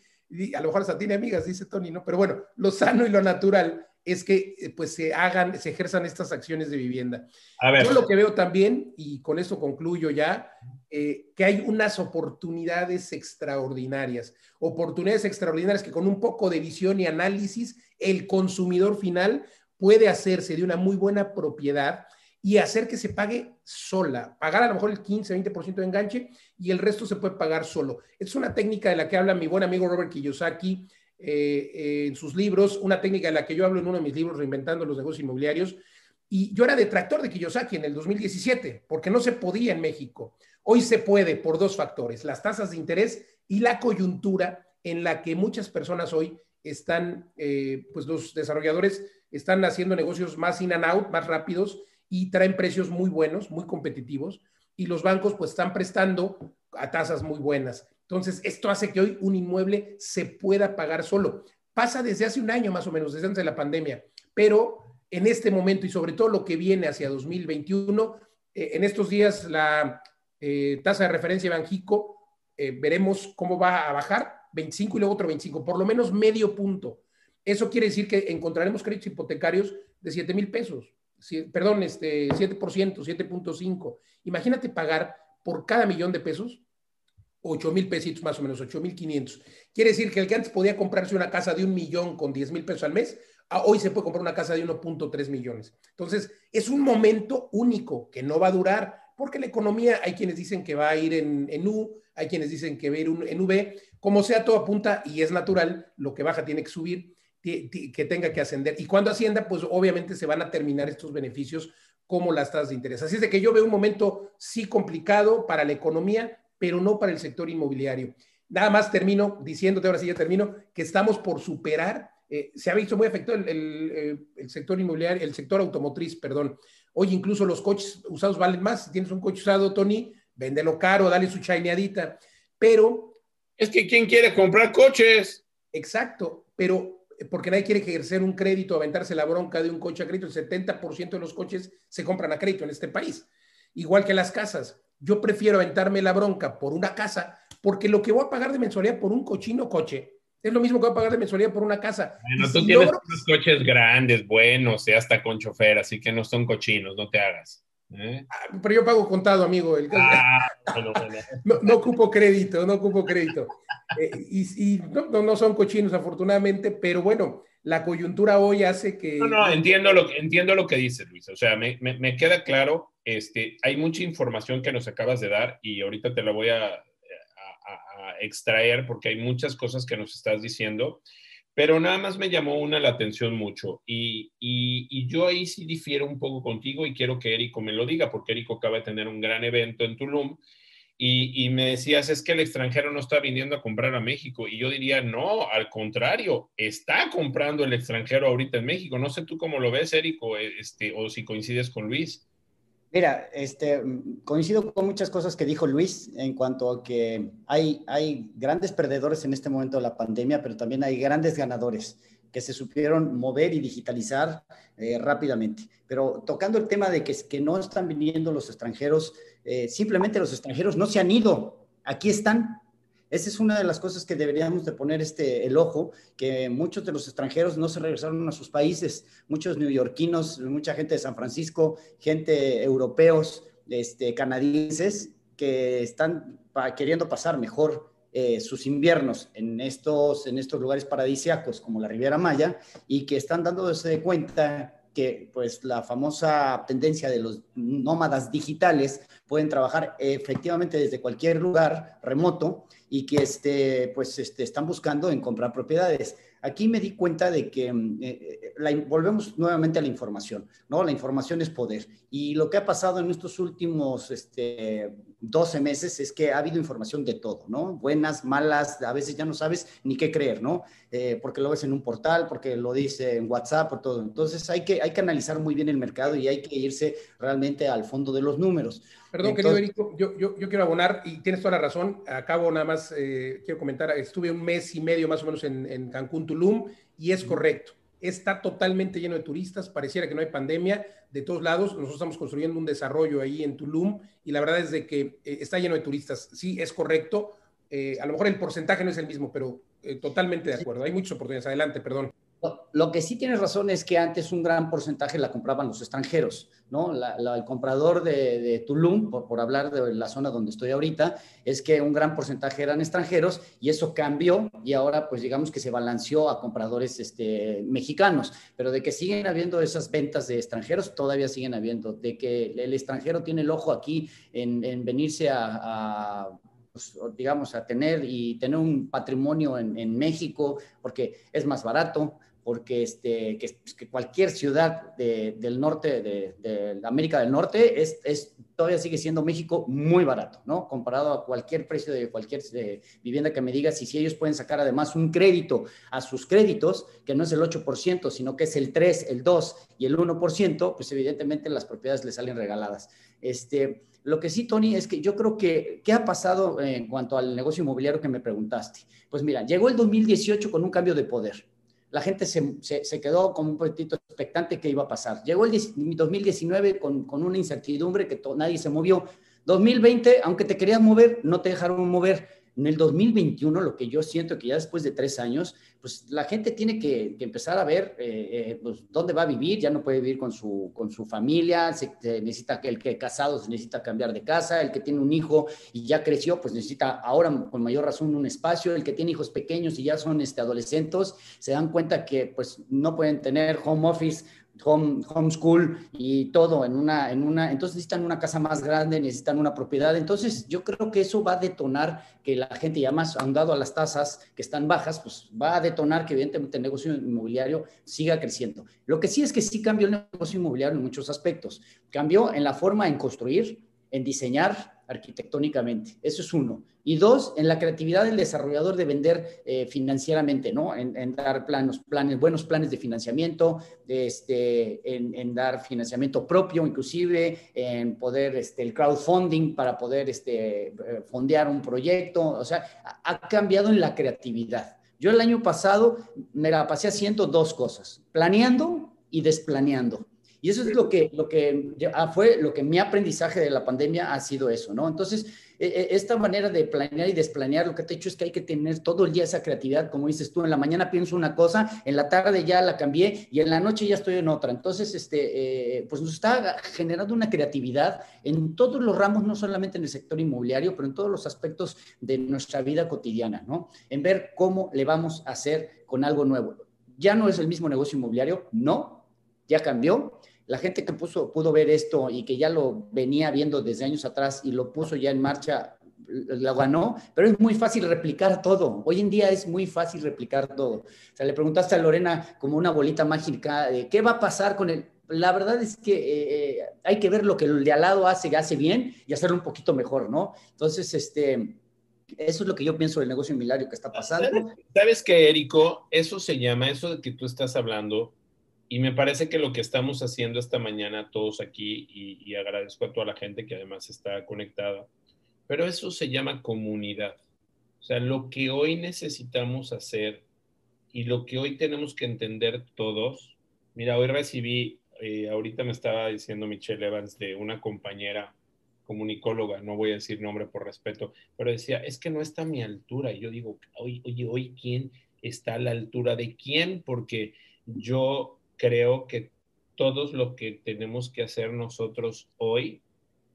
a lo mejor hasta tiene amigas, dice Tony, ¿no? Pero bueno, lo sano y lo natural es que eh, pues se hagan, se ejerzan estas acciones de vivienda. A ver. Yo lo que veo también, y con esto concluyo ya, eh, que hay unas oportunidades extraordinarias, oportunidades extraordinarias que con un poco de visión y análisis, el consumidor final puede hacerse de una muy buena propiedad y hacer que se pague sola, pagar a lo mejor el 15, 20% de enganche y el resto se puede pagar solo. Es una técnica de la que habla mi buen amigo Robert Kiyosaki, eh, en sus libros, una técnica de la que yo hablo en uno de mis libros, Reinventando los negocios inmobiliarios. Y yo era detractor de Kiyosaki en el 2017, porque no se podía en México. Hoy se puede por dos factores, las tasas de interés y la coyuntura en la que muchas personas hoy están, eh, pues los desarrolladores están haciendo negocios más in and out, más rápidos y traen precios muy buenos, muy competitivos, y los bancos pues están prestando a tasas muy buenas. Entonces, esto hace que hoy un inmueble se pueda pagar solo. Pasa desde hace un año más o menos, desde antes de la pandemia, pero en este momento y sobre todo lo que viene hacia 2021, eh, en estos días la eh, tasa de referencia Banjico, eh, veremos cómo va a bajar, 25 y luego otro 25, por lo menos medio punto. Eso quiere decir que encontraremos créditos hipotecarios de 7 mil pesos, perdón, este, 7%, 7.5. Imagínate pagar por cada millón de pesos 8 mil pesitos más o menos, 8 mil 500. Quiere decir que el que antes podía comprarse una casa de un millón con 10 mil pesos al mes, hoy se puede comprar una casa de 1.3 millones. Entonces, es un momento único que no va a durar, porque la economía, hay quienes dicen que va a ir en, en U, hay quienes dicen que va a ir en V, como sea, todo apunta y es natural, lo que baja tiene que subir, que tenga que ascender. Y cuando ascienda, pues obviamente se van a terminar estos beneficios como las tasas de interés. Así es de que yo veo un momento sí complicado para la economía, pero no para el sector inmobiliario. Nada más termino diciéndote, ahora sí ya termino, que estamos por superar, eh, se ha visto muy afectado el, el, sector inmobiliario, el sector automotriz, perdón. Hoy incluso los coches usados valen más. Si tienes un coche usado, Tony, véndelo caro, dale su chaineadita. Pero... Es que ¿quién quiere comprar coches? Exacto, pero eh, porque nadie quiere ejercer un crédito, aventarse la bronca de un coche a crédito. El 70% de los coches se compran a crédito en este país, igual que las casas. Yo prefiero aventarme la bronca por una casa, porque lo que voy a pagar de mensualidad por un cochino coche es lo mismo que voy a pagar de mensualidad por una casa. Bueno, tú tienes unos coches grandes, buenos, y hasta con chofer, así que no son cochinos, no te hagas. ¿eh? Ah, pero yo pago contado, amigo. Ah, no, ocupo crédito, no ocupo crédito. Eh, y, no, no, son cochinos, afortunadamente, pero bueno, la coyuntura hoy hace que... No, no, entiendo lo, entiendo lo que dices, Luis. O sea, me, me, me queda claro este, hay mucha información que nos acabas de dar y ahorita te la voy a, extraer porque hay muchas cosas que nos estás diciendo, pero nada más me llamó una la atención mucho y, yo ahí sí difiero un poco contigo y quiero que Érico me lo diga porque Érico acaba de tener un gran evento en Tulum y, y, me decías, es que el extranjero no está viniendo a comprar a México. Y yo diría, no, al contrario, está comprando el extranjero ahorita en México. No sé tú cómo lo ves, Érico, este, o si coincides con Luis. Mira, este, coincido con muchas cosas que dijo Luis en cuanto a que hay, hay grandes perdedores en este momento de la pandemia, pero también hay grandes ganadores que se supieron mover y digitalizar eh, rápidamente. Pero tocando el tema de que, que no están viniendo los extranjeros, eh, simplemente los extranjeros no se han ido, aquí están, esa es una de las cosas que deberíamos de poner este, el ojo, que muchos de los extranjeros no se regresaron a sus países, muchos neoyorquinos, mucha gente de San Francisco, gente europeos, este, canadienses, que están queriendo pasar mejor eh, sus inviernos en estos, en estos lugares paradisíacos como la Riviera Maya y que están dándose cuenta que pues la famosa tendencia de los nómadas digitales pueden trabajar efectivamente desde cualquier lugar remoto y que este, pues, este, están buscando en comprar propiedades. Aquí me di cuenta de que mm, eh, eh, volvemos nuevamente a la información, ¿no? La información es poder. Y lo que ha pasado en estos últimos este, 12 meses es que ha habido información de todo, ¿no? Buenas, malas, a veces ya no sabes ni qué creer, ¿no? Eh, porque lo ves en un portal, porque lo dice en WhatsApp, por todo. Entonces hay que, hay que analizar muy bien el mercado y hay que irse realmente al fondo de los números. Perdón, querido Erico, yo, yo, yo, quiero abonar y tienes toda la razón. Acabo nada más, eh, quiero comentar, estuve un mes y medio más o menos en, en Cancún, Tulum, y es correcto. Está totalmente lleno de turistas, pareciera que no hay pandemia de todos lados. Nosotros estamos construyendo un desarrollo ahí en Tulum y la verdad es de que eh, está lleno de turistas. Sí, es correcto. Eh, a lo mejor el porcentaje no es el mismo, pero totalmente de acuerdo. Hay muchas oportunidades. Adelante, perdón. Lo que sí tienes razón es que antes un gran porcentaje la compraban los extranjeros, ¿no? el comprador de, Tulum, por, hablar de la zona donde estoy ahorita, es que un gran porcentaje eran extranjeros y eso cambió y ahora pues digamos que se balanceó a compradores este, mexicanos, pero de que siguen habiendo esas ventas de extranjeros, todavía siguen habiendo, de que el extranjero tiene el ojo aquí en, venirse a, pues, digamos, a tener y tener un patrimonio en, México, porque es más barato, porque este, que, cualquier ciudad del norte, de, América del Norte, es, todavía sigue siendo México muy barato, ¿no? Comparado a cualquier precio de cualquier vivienda que me digas, y si ellos pueden sacar además un crédito a sus créditos, que no es el 8%, sino que es el 3, el 2 y el 1%, pues evidentemente las propiedades le salen regaladas. Este, lo que sí, Tony, es que yo creo que, ¿qué ha pasado en cuanto al negocio inmobiliario que me preguntaste? Pues mira, llegó el 2018 con un cambio de poder la gente se, quedó con un poquito expectante que iba a pasar. Llegó el 2019 con, con una incertidumbre que nadie se movió. 2020, aunque te querías mover, no te dejaron mover. En el 2021, lo que yo siento que ya después de tres años, pues la gente tiene que, empezar a ver eh, eh, pues, dónde va a vivir, ya no puede vivir con su, con su familia, se, necesita que el que casado se necesita cambiar de casa, el que tiene un hijo y ya creció, pues necesita ahora con mayor razón un espacio, el que tiene hijos pequeños y ya son este, adolescentes, se dan cuenta que pues no pueden tener home office home, homeschool y todo en una, en una, entonces necesitan una casa más grande, necesitan una propiedad. Entonces yo creo que eso va a detonar que la gente ya más ahondado a las tasas que están bajas, pues va a detonar que evidentemente el negocio inmobiliario siga creciendo. Lo que sí es que sí cambió el negocio inmobiliario en muchos aspectos. Cambió en la forma en construir, en diseñar, arquitectónicamente. Eso es uno. Y dos, en la creatividad del desarrollador de vender eh, financieramente, ¿no? En, dar planos, planes, buenos planes de financiamiento, este, en, dar financiamiento propio, inclusive, en poder, este, el crowdfunding para poder este, eh, fondear un proyecto. O sea, ha, cambiado en la creatividad. Yo el año pasado me la pasé haciendo dos cosas, planeando y desplaneando. Y eso es lo que, lo que ah, fue lo que mi aprendizaje de la pandemia ha sido eso, ¿no? Entonces, e, e, esta manera de planear y desplanear, lo que te he dicho es que hay que tener todo el día esa creatividad, como dices tú, en la mañana pienso una cosa, en la tarde ya la cambié y en la noche ya estoy en otra. Entonces, este, eh, pues nos está generando una creatividad en todos los ramos, no solamente en el sector inmobiliario, pero en todos los aspectos de nuestra vida cotidiana, ¿no? En ver cómo le vamos a hacer con algo nuevo. Ya no es el mismo negocio inmobiliario, no, ya cambió, la gente que puso, pudo ver esto y que ya lo venía viendo desde años atrás y lo puso ya en marcha, lo ganó, pero es muy fácil replicar todo. Hoy en día es muy fácil replicar todo. O sea, le preguntaste a Lorena como una bolita mágica de qué va a pasar con el... La verdad es que eh, eh, hay que ver lo que el de al lado hace, hace bien y hacerlo un poquito mejor, ¿no? Entonces, este, eso es lo que yo pienso del negocio inmobiliario que está pasando. ¿Sabes, ¿Sabes qué, Érico? Eso se llama, eso de que tú estás hablando, y me parece que lo que estamos haciendo esta mañana todos aquí, y, agradezco a toda la gente que además está conectada, pero eso se llama comunidad. O sea, lo que hoy necesitamos hacer y lo que hoy tenemos que entender todos, mira, hoy recibí, eh, ahorita me estaba diciendo Michelle Evans de una compañera comunicóloga, no voy a decir nombre por respeto, pero decía, es que no está a mi altura. Y yo digo, oye, oye, hoy, ¿quién está a la altura de quién? Porque yo creo que todos lo que tenemos que hacer nosotros hoy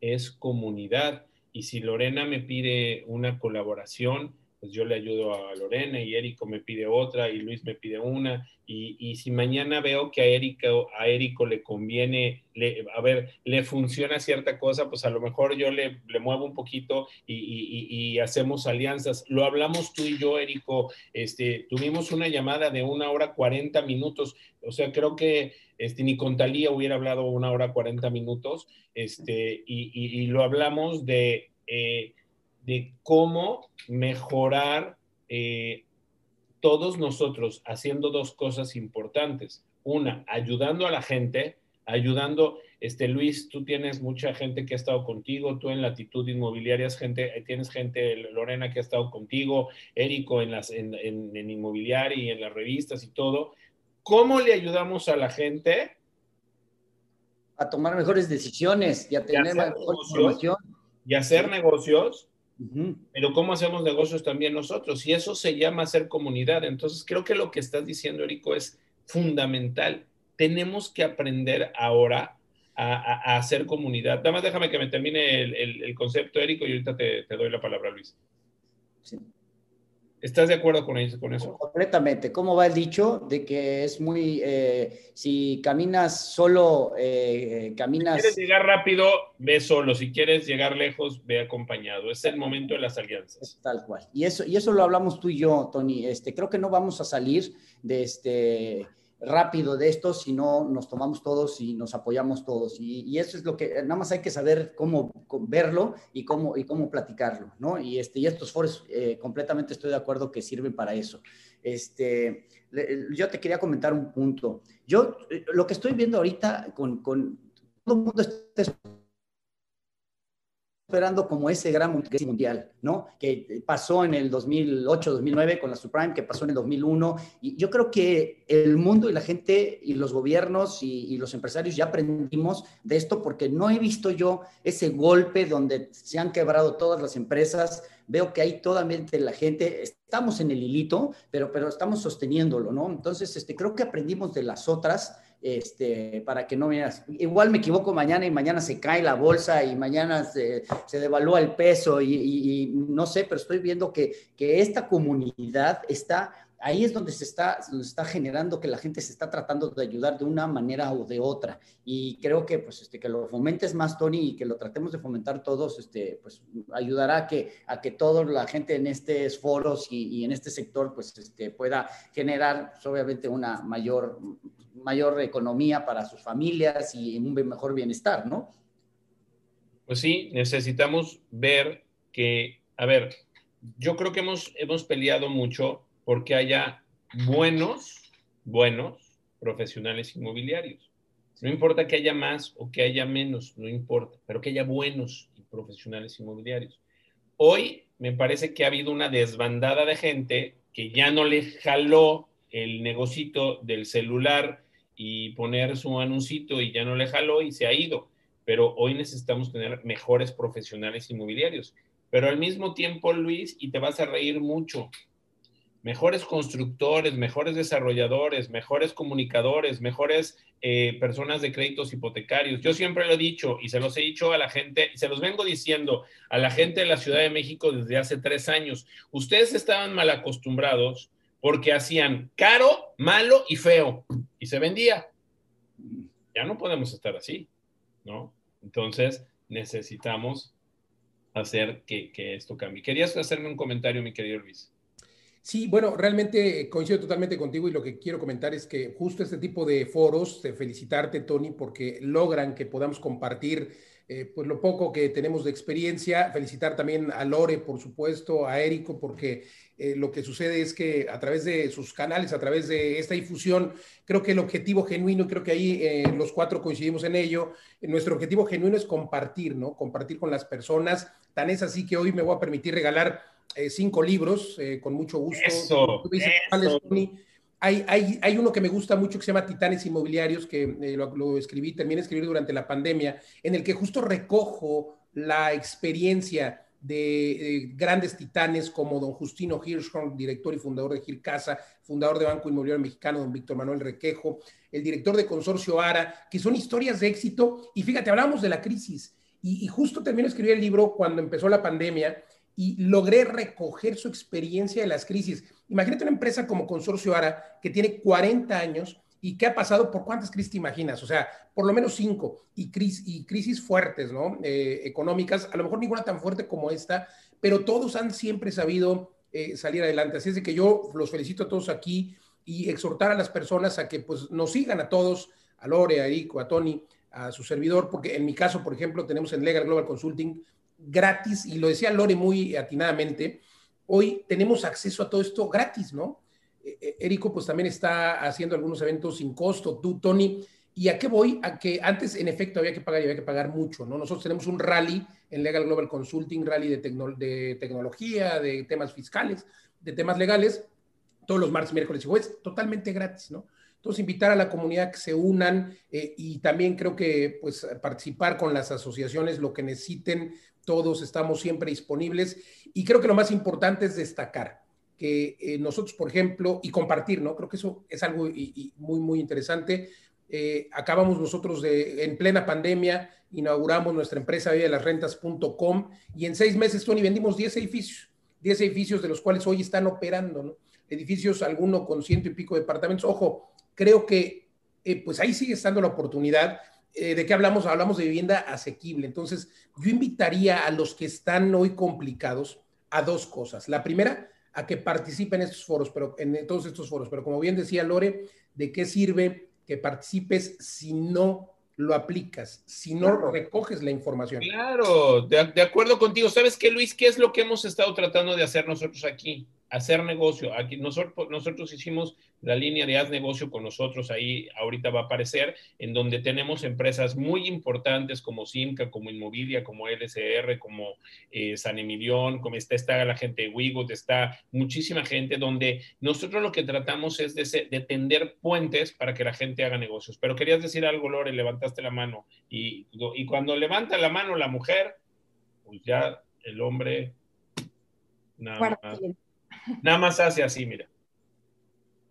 es comunidad. Y si Lorena me pide una colaboración, pues yo le ayudo a Lorena y Érico me pide otra y Luis me pide una. Y, si mañana veo que a Érico, a Érico le conviene, a ver, le funciona cierta cosa, pues a lo mejor yo le, le muevo un poquito y, hacemos alianzas. Lo hablamos tú y yo, Érico, este, tuvimos una llamada de una hora 40 minutos. O sea, creo que este, ni con Talía hubiera hablado una hora 40 minutos. Este, y, lo hablamos de... Eh, de cómo mejorar eh, todos nosotros haciendo dos cosas importantes. Una, ayudando a la gente, ayudando, este Luis, tú tienes mucha gente que ha estado contigo, tú en Latitud Inmobiliarias, gente, eh, tienes gente, Lorena, que ha estado contigo, Érico en, las, en, en, Inmobiliaria y en las revistas y todo. ¿Cómo le ayudamos a la gente? A tomar mejores decisiones y a tener mejor información. Y hacer negocios pero ¿cómo hacemos negocios también nosotros? Y eso se llama hacer comunidad. Entonces, creo que lo que estás diciendo, Erico, es fundamental. Tenemos que aprender ahora a, hacer comunidad. Nada más déjame que me termine el, concepto, Erico, y ahorita te, te, doy la palabra, Luis. Sí. ¿Estás de acuerdo con eso? Con eso? Completamente. ¿Cómo va el dicho de que es muy, eh, si caminas solo, eh, caminas... Si quieres llegar rápido, ve solo. Si quieres llegar lejos, ve acompañado. Es el momento de las alianzas. Tal cual. Y eso, y eso lo hablamos tú y yo, Tony. Este, creo que no vamos a salir de este rápido de esto si no nos tomamos todos y nos apoyamos todos. Y, eso es lo que, nada más hay que saber cómo, verlo y cómo, y cómo platicarlo, ¿no? Y, este, y estos foros, eh, completamente estoy de acuerdo que sirven para eso. Este, yo te quería comentar un punto. Yo, eh, lo que estoy viendo ahorita con, con todo el mundo está esperando como ese gran mundial, ¿no? Que pasó en el 2008, 2009 con la Supreme, que pasó en el 2001. Y yo creo que el mundo y la gente y los gobiernos y, los empresarios ya aprendimos de esto porque no he visto yo ese golpe donde se han quebrado todas las empresas. Veo que hay toda la gente, estamos en el hilito, pero, pero estamos sosteniéndolo, ¿no? Entonces, este, creo que aprendimos de las otras este, para que no veas. Igual me equivoco mañana y mañana se cae la bolsa y mañana se, se devalúa el peso y, no sé, pero estoy viendo que, que esta comunidad está ahí es donde se está, está generando que la gente se está tratando de ayudar de una manera o de otra. Y creo que, pues, este, que lo fomentes más, Tony, y que lo tratemos de fomentar todos, este, pues, ayudará a que, a que toda la gente en estos foros y, en este sector, pues, este, pueda generar, pues, obviamente, una mayor, mayor economía para sus familias y un mejor bienestar, ¿no? Pues sí, necesitamos ver que, a ver, yo creo que hemos, hemos peleado mucho porque haya buenos, buenos profesionales inmobiliarios. No importa que haya más o que haya menos, no importa, pero que haya buenos profesionales inmobiliarios. Hoy me parece que ha habido una desbandada de gente que ya no le jaló el negocito del celular y poner su anuncito y ya no le jaló y se ha ido. Pero hoy necesitamos tener mejores profesionales inmobiliarios. Pero al mismo tiempo, Luis, y te vas a reír mucho, mejores constructores, mejores desarrolladores, mejores comunicadores, mejores eh, personas de créditos hipotecarios. Yo siempre lo he dicho y se los he dicho a la gente, y se los vengo diciendo a la gente de la Ciudad de México desde hace tres años. Ustedes estaban mal acostumbrados porque hacían caro, malo y feo y se vendía. Ya no podemos estar así, ¿no? Entonces necesitamos hacer que, que esto cambie. ¿Querías hacerme un comentario, mi querido Luis? Sí, bueno, realmente coincido totalmente contigo y lo que quiero comentar es que justo este tipo de foros, de felicitarte, Tony, porque logran que podamos compartir eh, pues lo poco que tenemos de experiencia, felicitar también a Lore, por supuesto, a Érico, porque eh, lo que sucede es que a través de sus canales, a través de esta difusión, creo que el objetivo genuino, creo que ahí eh, los cuatro coincidimos en ello, nuestro objetivo genuino es compartir, ¿no? Compartir con las personas. Tan es así que hoy me voy a permitir regalar cinco libros, con mucho gusto. Eso, Hay, uno que me gusta mucho que se llama Titanes Inmobiliarios, que eh, lo, escribí, también escribir durante la pandemia, en el que justo recojo la experiencia de, grandes titanes como don Justino Hirschhorn, director y fundador de Gircasa, fundador de Banco Inmobiliario Mexicano, don Víctor Manuel Requejo, el director de Consorcio ARA, que son historias de éxito. Y fíjate, hablamos de la crisis. Y, y justo también escribí el libro cuando empezó la pandemia y logré recoger su experiencia de las crisis. Imagínate una empresa como Consorcio ARA que tiene 40 años y que ha pasado por cuántas crisis te imaginas, o sea, por lo menos cinco, y, crisis, y crisis fuertes, ¿no? Eh, económicas, a lo mejor ninguna tan fuerte como esta, pero todos han siempre sabido eh, salir adelante. Así es de que yo los felicito a todos aquí y exhortar a las personas a que pues nos sigan a todos, a Lore, a Erico, a Tony, a su servidor, porque en mi caso, por ejemplo, tenemos en Legal Global Consulting gratis, y lo decía Lore muy atinadamente, hoy tenemos acceso a todo esto gratis, ¿no? Érico pues también está haciendo algunos eventos sin costo, tú, Tony. ¿Y a qué voy? A que antes, en efecto, había que pagar y había que pagar mucho, ¿no? Nosotros tenemos un rally en Legal Global Consulting, rally de, de tecnología, de temas fiscales, de temas legales, todos los martes, miércoles y jueves, totalmente gratis, ¿no? Entonces, invitar a la comunidad que se unan eh, y también creo que, pues, participar con las asociaciones, lo que necesiten, todos estamos siempre disponibles. Y creo que lo más importante es destacar que eh, nosotros, por ejemplo, y compartir, ¿no? Creo que eso es algo muy, muy interesante. Eh, acabamos nosotros de, en plena pandemia, inauguramos nuestra empresa rentas.com y en seis meses, Tony, vendimos 10 edificios, 10 edificios de los cuales hoy están operando, ¿no? Edificios, alguno con ciento y pico departamentos. Ojo, creo que eh, pues ahí sigue estando la oportunidad. ¿De qué hablamos? Hablamos de vivienda asequible. Entonces, yo invitaría a los que están hoy complicados a dos cosas. La primera, a que participe en estos foros, pero en todos estos foros. Pero como bien decía Lore, ¿de qué sirve que participes si no lo aplicas, si no recoges la información? Claro, de, de acuerdo contigo. ¿Sabes qué, Luis? ¿Qué es lo que hemos estado tratando de hacer nosotros aquí? Hacer negocio. Aquí nosotros, nosotros hicimos la línea de haz negocio con nosotros, ahí ahorita va a aparecer, en donde tenemos empresas muy importantes como Simca, como Inmovilia, como LSR, como eh, San Emilión, como está, está la gente de Wigot, está muchísima gente, donde nosotros lo que tratamos es de, de tender puentes para que la gente haga negocios. Pero querías decir algo, Lore, levantaste la mano. Y, y cuando levanta la mano la mujer, pues ya el hombre... Nada más. Nada más hace así, mira.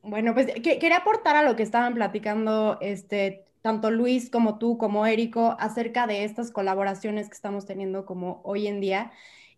Bueno, pues quería aportar a lo que estaban platicando este, tanto Luis como tú, como Érico, acerca de estas colaboraciones que estamos teniendo como hoy en día.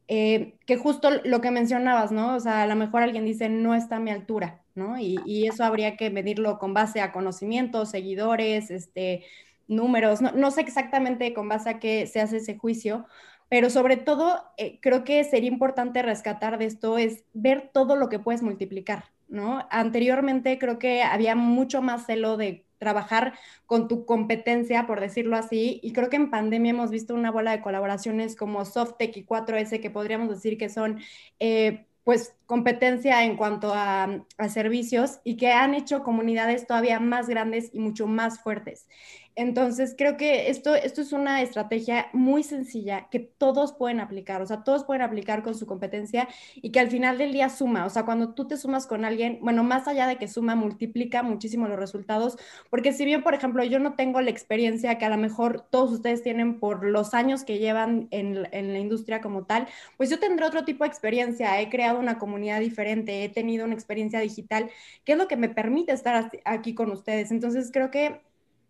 Eh, que justo lo que mencionabas, ¿no? O sea, a lo mejor alguien dice, no está a mi altura, ¿no? Y, y eso habría que medirlo con base a conocimientos, seguidores, este, números, no, no sé exactamente con base a qué se hace ese juicio, pero sobre todo eh, creo que sería importante rescatar de esto es ver todo lo que puedes multiplicar, ¿no? Anteriormente creo que había mucho más celo de trabajar con tu competencia, por decirlo así, y creo que en pandemia hemos visto una bola de colaboraciones como Softec y 4S que podríamos decir que son... Eh, pues competencia en cuanto a, servicios y que han hecho comunidades todavía más grandes y mucho más fuertes. Entonces, creo que esto, esto es una estrategia muy sencilla que todos pueden aplicar, o sea, todos pueden aplicar con su competencia y que al final del día suma, o sea, cuando tú te sumas con alguien, bueno, más allá de que suma, multiplica muchísimo los resultados, porque si bien, por ejemplo, yo no tengo la experiencia que a lo mejor todos ustedes tienen por los años que llevan en, en la industria como tal, pues yo tendré otro tipo de experiencia, he creado una comunidad diferente, he tenido una experiencia digital, que es lo que me permite estar aquí con ustedes. Entonces, creo que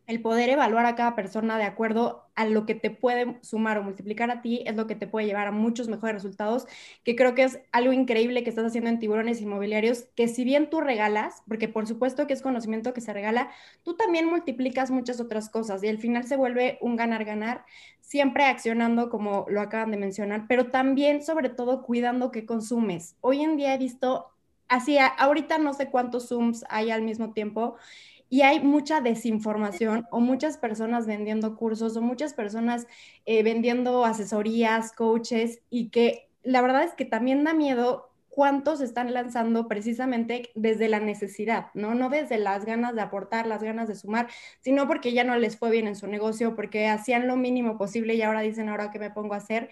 el poder evaluar a cada persona de acuerdo a lo que te puede sumar o multiplicar a ti es lo que te puede llevar a muchos mejores resultados, que creo que es algo increíble que estás haciendo en tiburones inmobiliarios, que si bien tú regalas, porque por supuesto que es conocimiento que se regala, tú también multiplicas muchas otras cosas y al final se vuelve un ganar-ganar, siempre accionando como lo acaban de mencionar, pero también sobre todo cuidando que consumes. Hoy en día he visto, así, ahorita no sé cuántos Zooms hay al mismo tiempo y hay mucha desinformación o muchas personas vendiendo cursos o muchas personas eh, vendiendo asesorías, coaches y que la verdad es que también da miedo cuántos están lanzando precisamente desde la necesidad, ¿no? No desde las ganas de aportar, las ganas de sumar, sino porque ya no les fue bien en su negocio, porque hacían lo mínimo posible y ahora dicen, ahora qué me pongo a hacer.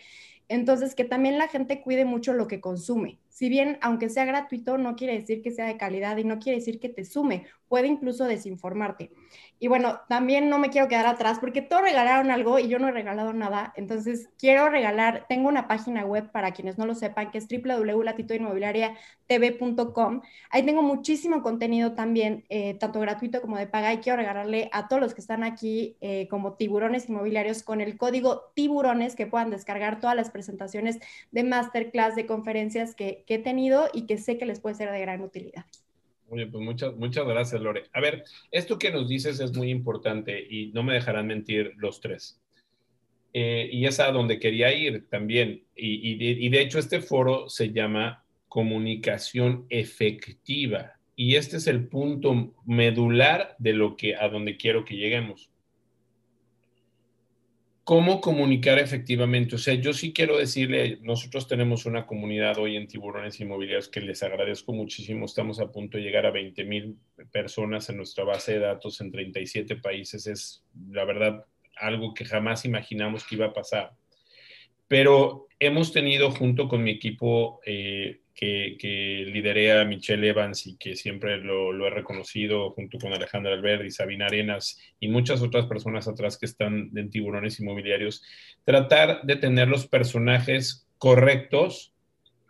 Entonces, que también la gente cuide mucho lo que consume. Si bien, aunque sea gratuito, no quiere decir que sea de calidad y no quiere decir que te sume, puede incluso desinformarte. Y bueno, también no me quiero quedar atrás porque todos regalaron algo y yo no he regalado nada. Entonces, quiero regalar, tengo una página web para quienes no lo sepan, que es www.latitoinmobiliariatv.com. Ahí tengo muchísimo contenido también, eh, tanto gratuito como de paga, y quiero regalarle a todos los que están aquí eh, como tiburones inmobiliarios con el código tiburones que puedan descargar todas las presentaciones de masterclass, de conferencias que, que he tenido y que sé que les puede ser de gran utilidad. Oye, pues muchas, muchas gracias, Lore. A ver, esto que nos dices es muy importante y no me dejarán mentir los tres. Eh, y es a donde quería ir también. Y, de, hecho este foro se llama comunicación efectiva. Y este es el punto medular de lo que a donde quiero que lleguemos. ¿Cómo comunicar efectivamente? O sea, yo sí quiero decirle, nosotros tenemos una comunidad hoy en Tiburones Inmobiliarios que les agradezco muchísimo. Estamos a punto de llegar a 20 mil personas en nuestra base de datos en 37 países. Es, la verdad, algo que jamás imaginamos que iba a pasar. Pero hemos tenido junto con mi equipo eh, que, que, lideré a Michelle Evans y que siempre lo, he reconocido junto con Alejandra Alberti, Sabina Arenas y muchas otras personas atrás que están en tiburones inmobiliarios, tratar de tener los personajes correctos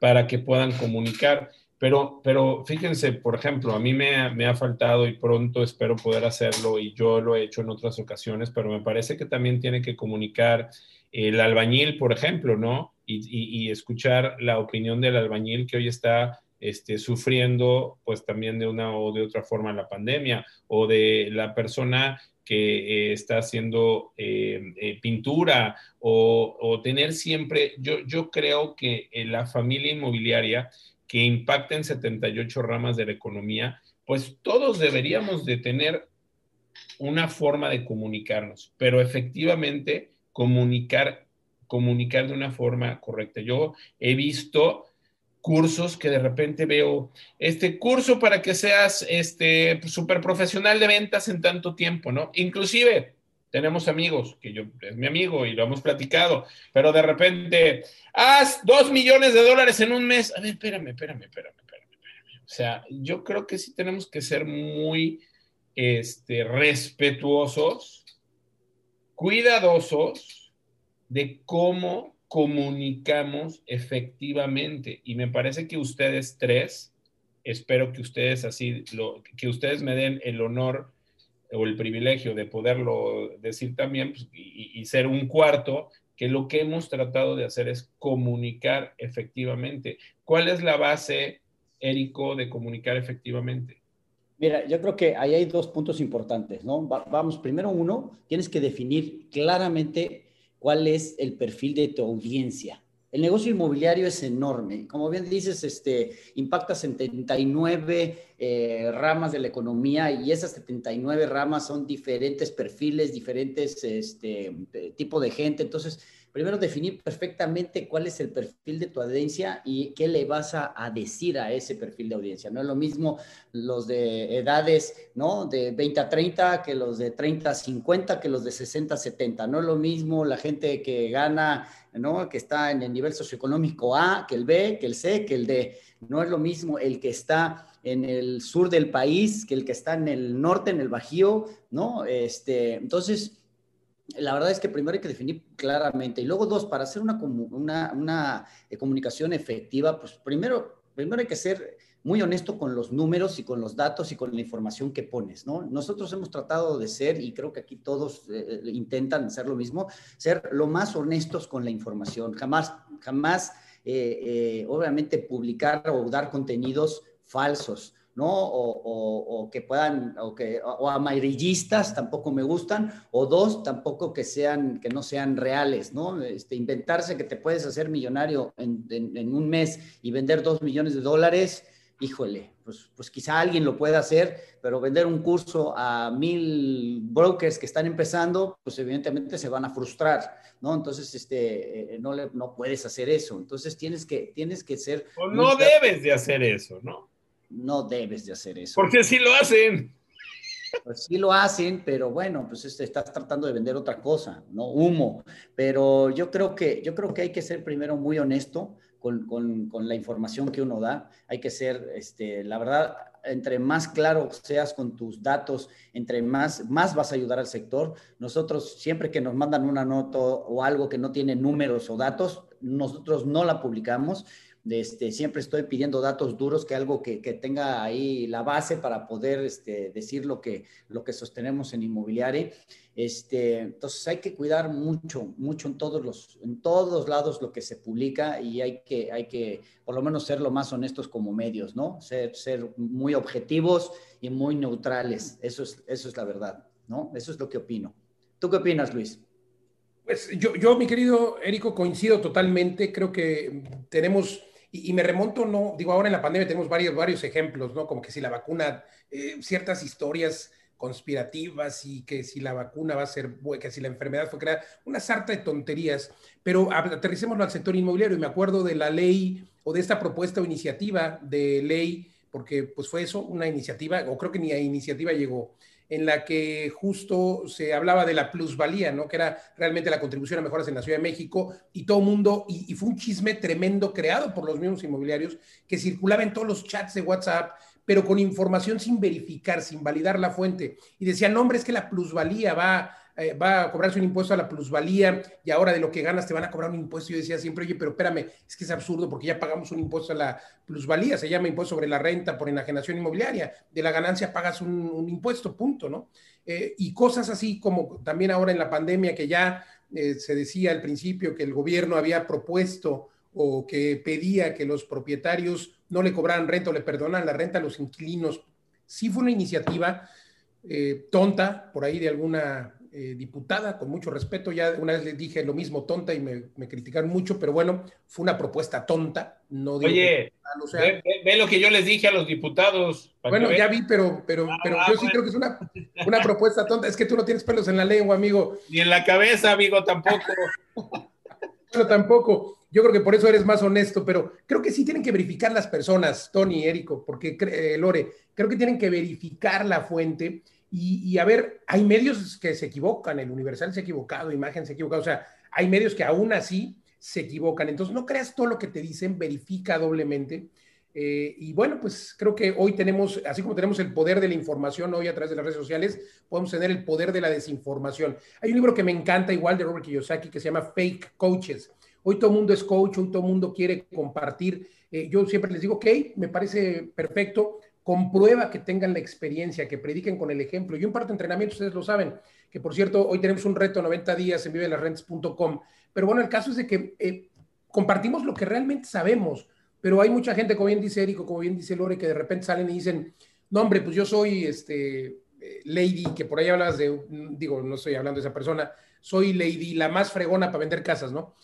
para que puedan comunicar. Pero, pero fíjense, por ejemplo, a mí me, me, ha faltado y pronto espero poder hacerlo y yo lo he hecho en otras ocasiones, pero me parece que también tiene que comunicar el albañil, por ejemplo, ¿no? Y, y, escuchar la opinión del albañil que hoy está este, sufriendo, pues también de una o de otra forma la pandemia, o de la persona que eh, está haciendo eh, eh, pintura, o, o, tener siempre, yo, yo creo que la familia inmobiliaria que impacta en 78 ramas de la economía, pues todos deberíamos de tener una forma de comunicarnos, pero efectivamente comunicar, comunicar de una forma correcta. Yo he visto cursos que de repente veo, este curso para que seas este súper profesional de ventas en tanto tiempo, ¿no? Inclusive tenemos amigos, que yo es mi amigo y lo hemos platicado, pero de repente, haz dos millones de dólares en un mes. A ver, espérame, espérame, espérame, espérame, espérame. O sea, yo creo que sí tenemos que ser muy este, respetuosos, cuidadosos de cómo comunicamos efectivamente. Y me parece que ustedes tres, espero que ustedes así, lo, que ustedes me den el honor o el privilegio de poderlo decir también pues, y, ser un cuarto, que lo que hemos tratado de hacer es comunicar efectivamente. ¿Cuál es la base, Érico, de comunicar efectivamente? Mira, yo creo que ahí hay dos puntos importantes, ¿no? vamos, primero uno, tienes que definir claramente cuál es el perfil de tu audiencia. El negocio inmobiliario es enorme. Como bien dices, este, impacta 79 eh, ramas de la economía y esas 79 ramas son diferentes perfiles, diferentes este, tipo de gente. Entonces, primero definir perfectamente cuál es el perfil de tu audiencia y qué le vas a, decir a ese perfil de audiencia. No es lo mismo los de edades, ¿no? De 20 a 30 que los de 30 a 50 que los de 60 a 70. No es lo mismo la gente que gana, ¿no? Que está en el nivel socioeconómico A, que el B, que el C, que el D. No es lo mismo el que está en el sur del país que el que está en el norte, en el Bajío, ¿no? Este, entonces, la verdad es que primero hay que definir claramente. Y luego, dos, para hacer una, una, una eh, comunicación efectiva, pues primero, primero hay que ser muy honesto con los números y con los datos y con la información que pones, ¿no? Nosotros hemos tratado de ser, y creo que aquí todos eh, eh, intentan ser lo mismo, ser lo más honestos con la información. Jamás, jamás, obviamente, publicar o dar contenidos falsos. ¿no? O, que puedan, o, que, o amarillistas tampoco me gustan, o dos, tampoco que sean, que no sean reales, ¿no? Este, inventarse que te puedes hacer millonario en, en, un mes y vender dos millones de dólares, híjole, pues, pues quizá alguien lo pueda hacer, pero vender un curso a mil brokers que están empezando, pues evidentemente se van a frustrar, ¿no? Entonces, este, eh, no, le, no puedes hacer eso. Entonces tienes que, tienes que ser... O no debes de hacer eso, ¿no? no debes de hacer eso. Porque sí lo hacen. Pues sí lo hacen, pero bueno, pues este, estás tratando de vender otra cosa, ¿no? Humo. Pero yo creo que, yo creo que hay que ser primero muy honesto con, con, la información que uno da. Hay que ser, este, la verdad, entre más claro seas con tus datos, entre más, más vas a ayudar al sector. Nosotros, siempre que nos mandan una nota o algo que no tiene números o datos, nosotros no la publicamos este, siempre estoy pidiendo datos duros, que algo que, tenga ahí la base para poder este, decir lo que, lo que sostenemos en inmobiliaria. Este, entonces hay que cuidar mucho, mucho en todos los, en todos lados lo que se publica y hay que, hay que por lo menos ser lo más honestos como medios, ¿no? Ser, ser muy objetivos y muy neutrales. Eso es, eso es la verdad, ¿no? Eso es lo que opino. ¿Tú qué opinas, Luis? Pues yo, yo mi querido Érico, coincido totalmente. Creo que tenemos y, me remonto, no, digo, ahora en la pandemia tenemos varios, varios ejemplos, ¿no? Como que si la vacuna, eh, ciertas historias conspirativas y que si la vacuna va a ser que si la enfermedad fue creada, una sarta de tonterías, pero aterricémoslo al sector inmobiliario y me acuerdo de la ley o de esta propuesta o iniciativa de ley, porque pues fue eso, una iniciativa, o creo que ni a iniciativa llegó, en la que justo se hablaba de la plusvalía, ¿no? Que era realmente la contribución a mejoras en la Ciudad de México y todo mundo, y, fue un chisme tremendo creado por los mismos inmobiliarios que circulaba en todos los chats de WhatsApp, pero con información sin verificar, sin validar la fuente. Y decían, no, hombre, es que la plusvalía va eh, va a cobrarse un impuesto a la plusvalía y ahora de lo que ganas te van a cobrar un impuesto. Yo decía siempre, oye, pero espérame, es que es absurdo porque ya pagamos un impuesto a la plusvalía, se llama impuesto sobre la renta por enajenación inmobiliaria. De la ganancia pagas un, impuesto, punto, ¿no? Eh, y cosas así como también ahora en la pandemia que ya eh, se decía al principio que el gobierno había propuesto o que pedía que los propietarios no le cobraran renta o le perdonan la renta a los inquilinos. Sí fue una iniciativa tonta por ahí de alguna eh, diputada, con mucho respeto, ya una vez le dije lo mismo tonta y me, criticaron mucho, pero bueno, fue una propuesta tonta. No Oye, ve, lo que yo les dije a los diputados. Bueno, ya vi, pero, pero, ah, pero yo sí creo que es una, una propuesta tonta. Es que tú no tienes pelos en la lengua, amigo. Ni en la cabeza, amigo, tampoco. pero tampoco. Yo creo que por eso eres más honesto, pero creo que sí tienen que verificar las personas, Tony, Érico, porque eh, Lore, creo que tienen que verificar la fuente y, a ver, hay medios que se equivocan, el Universal se ha equivocado, Imagen se ha equivocado, o sea, hay medios que aún así se equivocan. Entonces, no creas todo lo que te dicen, verifica doblemente. Eh, y bueno, pues creo que hoy tenemos, así como tenemos el poder de la información hoy a través de las redes sociales, podemos tener el poder de la desinformación. Hay un libro que me encanta igual de Robert Kiyosaki que se llama Fake Coaches. Hoy todo mundo es coach, hoy todo mundo quiere compartir. Eh, yo siempre les digo, ok, me parece perfecto, comprueba que tengan la experiencia, que prediquen con el ejemplo. Yo imparto entrenamiento, ustedes lo saben, que por cierto, hoy tenemos un reto 90 días en vivelasrentes.com, pero bueno, el caso es de que eh, compartimos lo que realmente sabemos, pero hay mucha gente, como bien dice Érico, como bien dice Lore, que de repente salen y dicen, no hombre, pues yo soy este, eh, Lady, que por ahí hablas de, digo, no estoy hablando de esa persona, soy Lady, la más fregona para vender casas, ¿no?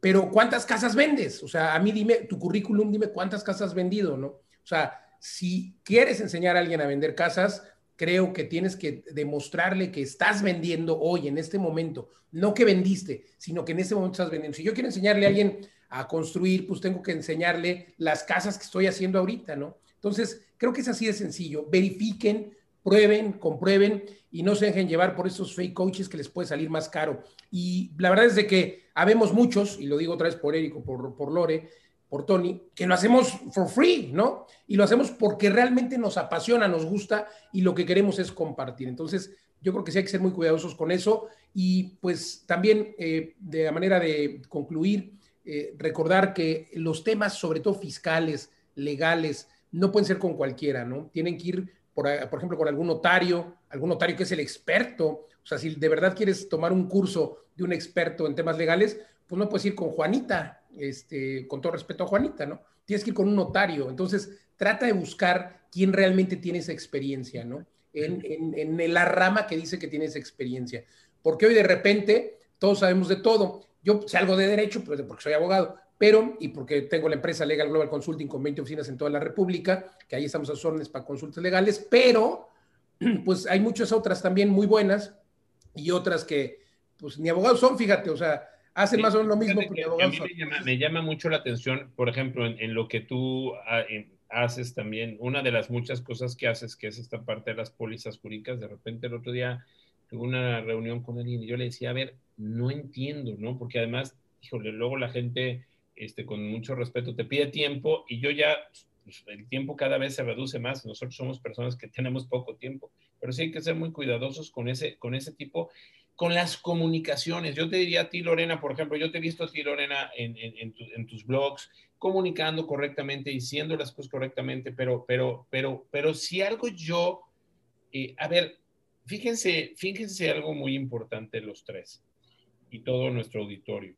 Pero ¿cuántas casas vendes? O sea, a mí dime, tu currículum, dime cuántas casas has vendido, ¿no? O sea, si quieres enseñar a alguien a vender casas, creo que tienes que demostrarle que estás vendiendo hoy, en este momento, no que vendiste, sino que en este momento estás vendiendo. Si yo quiero enseñarle a alguien a construir, pues tengo que enseñarle las casas que estoy haciendo ahorita, ¿no? Entonces, creo que es así de sencillo. Verifiquen, prueben, comprueben y no se dejen llevar por esos fake coaches que les puede salir más caro. Y la verdad es de que habemos muchos, y lo digo otra vez por Érico, por, por Lore, por Tony, que lo hacemos for free, ¿no? Y lo hacemos porque realmente nos apasiona, nos gusta y lo que queremos es compartir. Entonces, yo creo que sí hay que ser muy cuidadosos con eso y pues también eh, de la manera de concluir, eh, recordar que los temas, sobre todo fiscales, legales, no pueden ser con cualquiera, ¿no? Tienen que ir, por, por ejemplo, con algún notario, algún notario que es el experto. O sea, si de verdad quieres tomar un curso de un experto en temas legales, pues no puedes ir con Juanita, este, con todo respeto a Juanita, ¿no? Tienes que ir con un notario. Entonces, trata de buscar quién realmente tiene esa experiencia, ¿no? En, en, la rama que dice que tiene esa experiencia. Porque hoy de repente todos sabemos de todo. Yo sé algo de derecho, pues, porque soy abogado, pero, y porque tengo la empresa Legal Global Consulting con 20 oficinas en toda la República, que ahí estamos a sus órdenes para consultas legales, pero, pues hay muchas otras también muy buenas y otras que, pues ni abogados son, fíjate, o sea, hacen más o menos lo mismo. a mí me llama, mucho la atención, por ejemplo, en, lo que tú ah, haces también, una de las muchas cosas que haces, que es esta parte de las pólizas jurídicas, de repente el otro día tuve una reunión con alguien y yo le decía, a ver, no entiendo, ¿no? Porque además, híjole, luego la gente, este, con mucho respeto, te pide tiempo y yo ya, pues, el tiempo cada vez se reduce más, nosotros somos personas que tenemos poco tiempo, pero sí hay que ser muy cuidadosos con ese, con ese tipo con las comunicaciones. Yo te diría a ti, Lorena, por ejemplo, yo te he visto a ti, Lorena, en, tus blogs, comunicando correctamente, diciendo las cosas correctamente, pero, pero, pero, pero si algo yo, eh, a ver, fíjense, fíjense algo muy importante los tres y todo nuestro auditorio.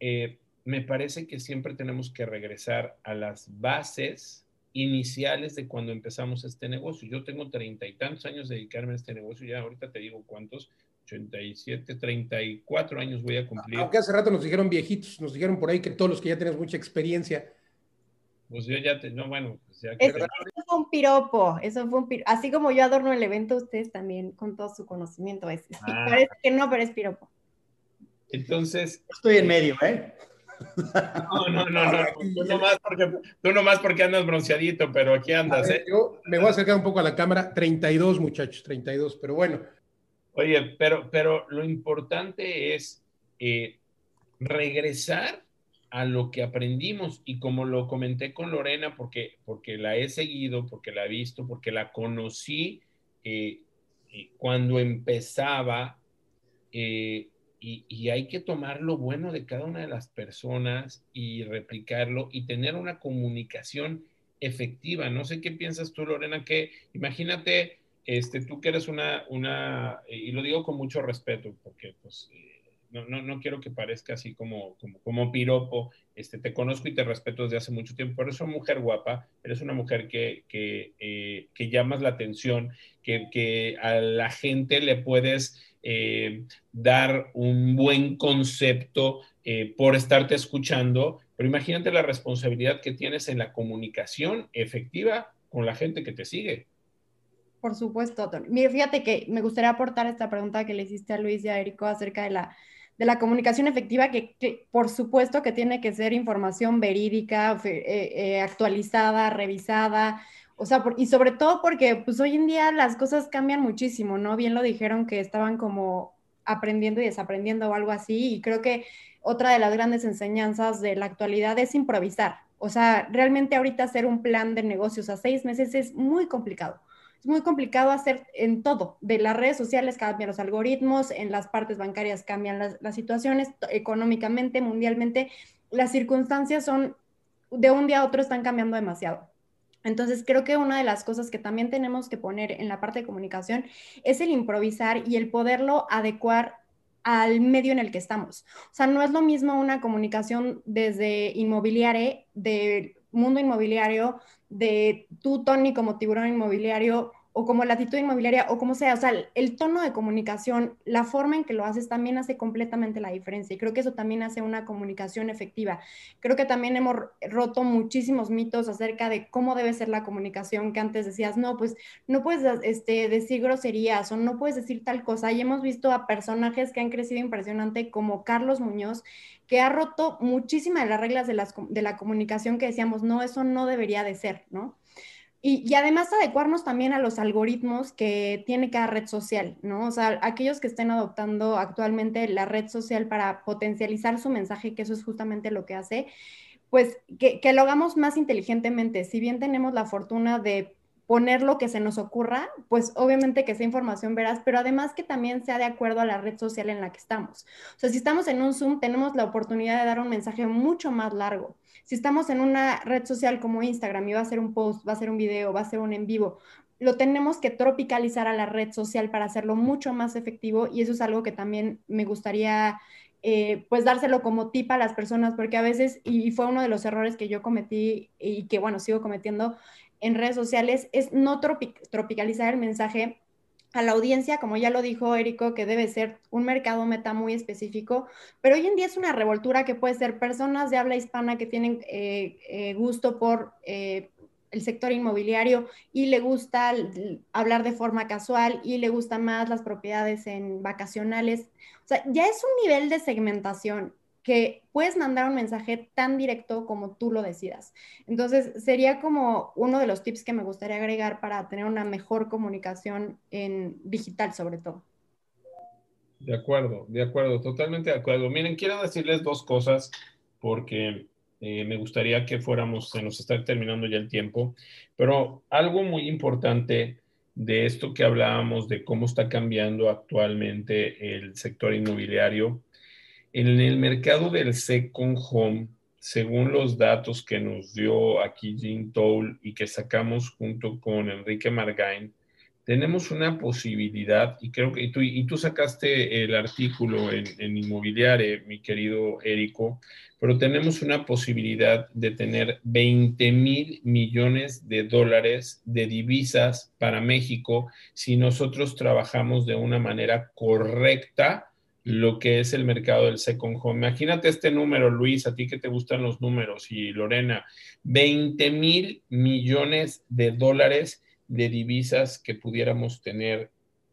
Eh, me parece que siempre tenemos que regresar a las bases iniciales de cuando empezamos este negocio. Yo tengo treinta y tantos años de dedicarme a este negocio, ya ahorita te digo cuántos, 87, 34 años voy a cumplir. Aunque hace rato nos dijeron viejitos, nos dijeron por ahí que todos los que ya tenemos mucha experiencia. Pues yo ya te, no, bueno, pues ya eso, fue un piropo, eso fue un piropo. Así como yo adorno el evento, ustedes también con todo su conocimiento. Es, ah. Parece que no, pero es piropo. Entonces. Estoy en medio, ¿eh? No, no, no, no. Tú nomás porque, tú nomás porque andas bronceadito, pero aquí andas, ¿eh? Yo me voy a acercar un poco a la cámara. 32, muchachos, 32, pero bueno. Oye, pero, pero lo importante es eh, regresar a lo que aprendimos y como lo comenté con Lorena, porque, porque la he seguido, porque la he visto, porque la conocí eh, eh, cuando empezaba y, y, hay que tomar lo bueno de cada una de las personas y replicarlo y tener una comunicación efectiva. No sé qué piensas tú, Lorena, que imagínate este, tú que eres una, una, y lo digo con mucho respeto, porque pues eh, no, quiero que parezca así como, como, como, piropo, este, te conozco y te respeto desde hace mucho tiempo, eres una mujer guapa, eres una mujer que, eh, llamas la atención, que, que, a la gente le puedes eh, dar un buen concepto por estarte escuchando, pero imagínate la responsabilidad que tienes en la comunicación efectiva con la gente que te sigue. Por supuesto, Tony. Fíjate que me gustaría aportar esta pregunta que le hiciste a Luis y a Erico acerca de la, de la comunicación efectiva, que, por supuesto que tiene que ser información verídica, eh, eh, actualizada, revisada, o sea, y sobre todo porque pues hoy en día las cosas cambian muchísimo, ¿no? Bien lo dijeron que estaban como aprendiendo y desaprendiendo o algo así, y creo que otra de las grandes enseñanzas de la actualidad es improvisar. O sea, realmente ahorita hacer un plan de negocios a seis meses es muy complicado es muy complicado hacer en todo. De las redes sociales cambian los algoritmos, en las partes bancarias cambian las, situaciones, económicamente, mundialmente, las circunstancias son, de un día a otro están cambiando demasiado. Entonces, creo que una de las cosas que también tenemos que poner en la parte de comunicación es el improvisar y el poderlo adecuar al medio en el que estamos. O sea, no es lo mismo una comunicación desde inmobiliaria, del mundo inmobiliario, de tú, Tony, como tiburón inmobiliario o como latitud inmobiliaria o como sea, o sea, el, tono de comunicación, la forma en que lo haces también hace completamente la diferencia y creo que eso también hace una comunicación efectiva. Creo que también hemos roto muchísimos mitos acerca de cómo debe ser la comunicación que antes decías, no, pues no puedes este, decir groserías o no puedes decir tal cosa y hemos visto a personajes que han crecido impresionante como Carlos Muñoz, que ha roto muchísimas de las reglas de, de la comunicación que decíamos, no, eso no debería de ser, ¿no? Y, además adecuarnos también a los algoritmos que tiene cada red social, ¿no? O sea, aquellos que estén adoptando actualmente la red social para potencializar su mensaje, que eso es justamente lo que hace, pues que, que lo hagamos más inteligentemente. Si bien tenemos la fortuna de poner lo que se nos ocurra, pues obviamente que sea información veraz, pero además que también sea de acuerdo a la red social en la que estamos. O sea, si estamos en un Zoom, tenemos la oportunidad de dar un mensaje mucho más largo. Si estamos en una red social como Instagram y va a ser un post, va a ser un video, va a ser un en vivo, lo tenemos que tropicalizar a la red social para hacerlo mucho más efectivo y eso es algo que también me gustaría eh, pues dárselo como tip a las personas, porque a veces, y fue uno de los errores que yo cometí y que bueno, sigo cometiendo, en redes sociales es no tropicalizar el mensaje a la audiencia, como ya lo dijo Érico, que debe ser un mercado meta muy específico, pero hoy en día es una revoltura que puede ser personas de habla hispana que tienen eh, eh, gusto por eh, el sector inmobiliario y le gusta hablar de forma casual y le gustan más las propiedades en vacacionales. O sea, ya es un nivel de segmentación que puedes mandar un mensaje tan directo como tú lo decidas. Entonces, sería como uno de los tips que me gustaría agregar para tener una mejor comunicación en digital, sobre todo. De acuerdo, de acuerdo, totalmente de acuerdo. Miren, quiero decirles dos cosas porque eh, me gustaría que fuéramos, se nos está terminando ya el tiempo, pero algo muy importante de esto que hablábamos, de cómo está cambiando actualmente el sector inmobiliario. En el mercado del second home, según los datos que nos dio aquí Jim Toll y que sacamos junto con Enrique Margain, tenemos una posibilidad, y creo que tú, y tú sacaste el artículo en, en Inmobiliare, mi querido Érico, pero tenemos una posibilidad de tener 20 mil millones de dólares de divisas para México si nosotros trabajamos de una manera correcta lo que es el mercado del second home. Imagínate este número, Luis, a ti que te gustan los números, y Lorena, 20 mil millones de dólares de divisas que pudiéramos tener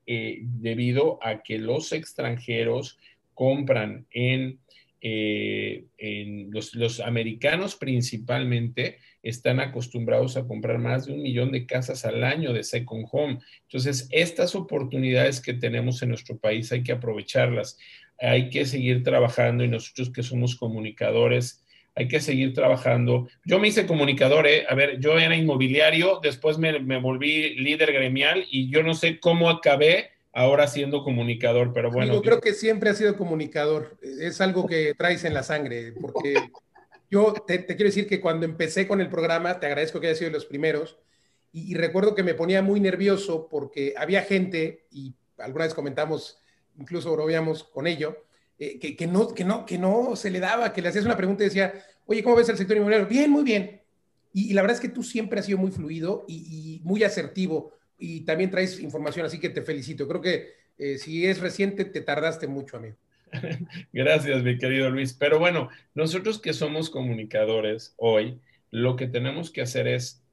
eh, debido a que los extranjeros compran en, eh, en los, los, americanos principalmente están acostumbrados a comprar más de un millón de casas al año de second home. Entonces, estas oportunidades que tenemos en nuestro país hay que aprovecharlas, hay que seguir trabajando y nosotros que somos comunicadores, hay que seguir trabajando. Yo me hice comunicador, ¿eh? a ver, yo era inmobiliario, después me, me, volví líder gremial y yo no sé cómo acabé ahora siendo comunicador, pero bueno. Yo creo que siempre has sido comunicador, es algo que traes en la sangre, porque yo te, te quiero decir que cuando empecé con el programa, te agradezco que hayas sido de los primeros, y, y recuerdo que me ponía muy nervioso porque había gente, y alguna vez comentamos, incluso bromeamos con ello, eh, que, que, no, que, no, que no se le daba, que le hacías una pregunta y decía, oye, ¿cómo ves el sector inmobiliario? Bien, muy bien. Y, y la verdad es que tú siempre has sido muy fluido y, y, muy asertivo y también traes información, así que te felicito. Creo que eh, si es reciente, te tardaste mucho, amigo. Gracias, mi querido Luis. Pero bueno, nosotros que somos comunicadores hoy, lo que tenemos que hacer es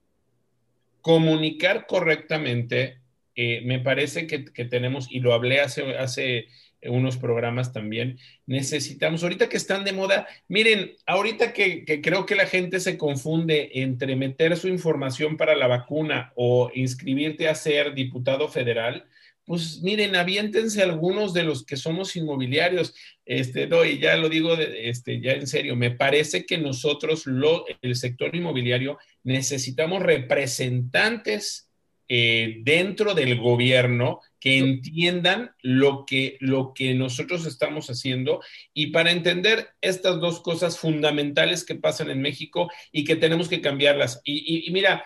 comunicar correctamente. Eh, me parece que, que, tenemos, y lo hablé hace, hace unos programas también. Necesitamos, ahorita que están de moda, miren, ahorita que, creo que la gente se confunde entre meter su información para la vacuna o inscribirte a ser diputado federal, pues miren, aviéntense algunos de los que somos inmobiliarios. Este, no, ya lo digo este, ya en serio, me parece que nosotros, lo, el sector inmobiliario, necesitamos representantes eh, dentro del gobierno que entiendan lo que, lo que nosotros estamos haciendo y para entender estas dos cosas fundamentales que pasan en México y que tenemos que cambiarlas. Y, y, y mira,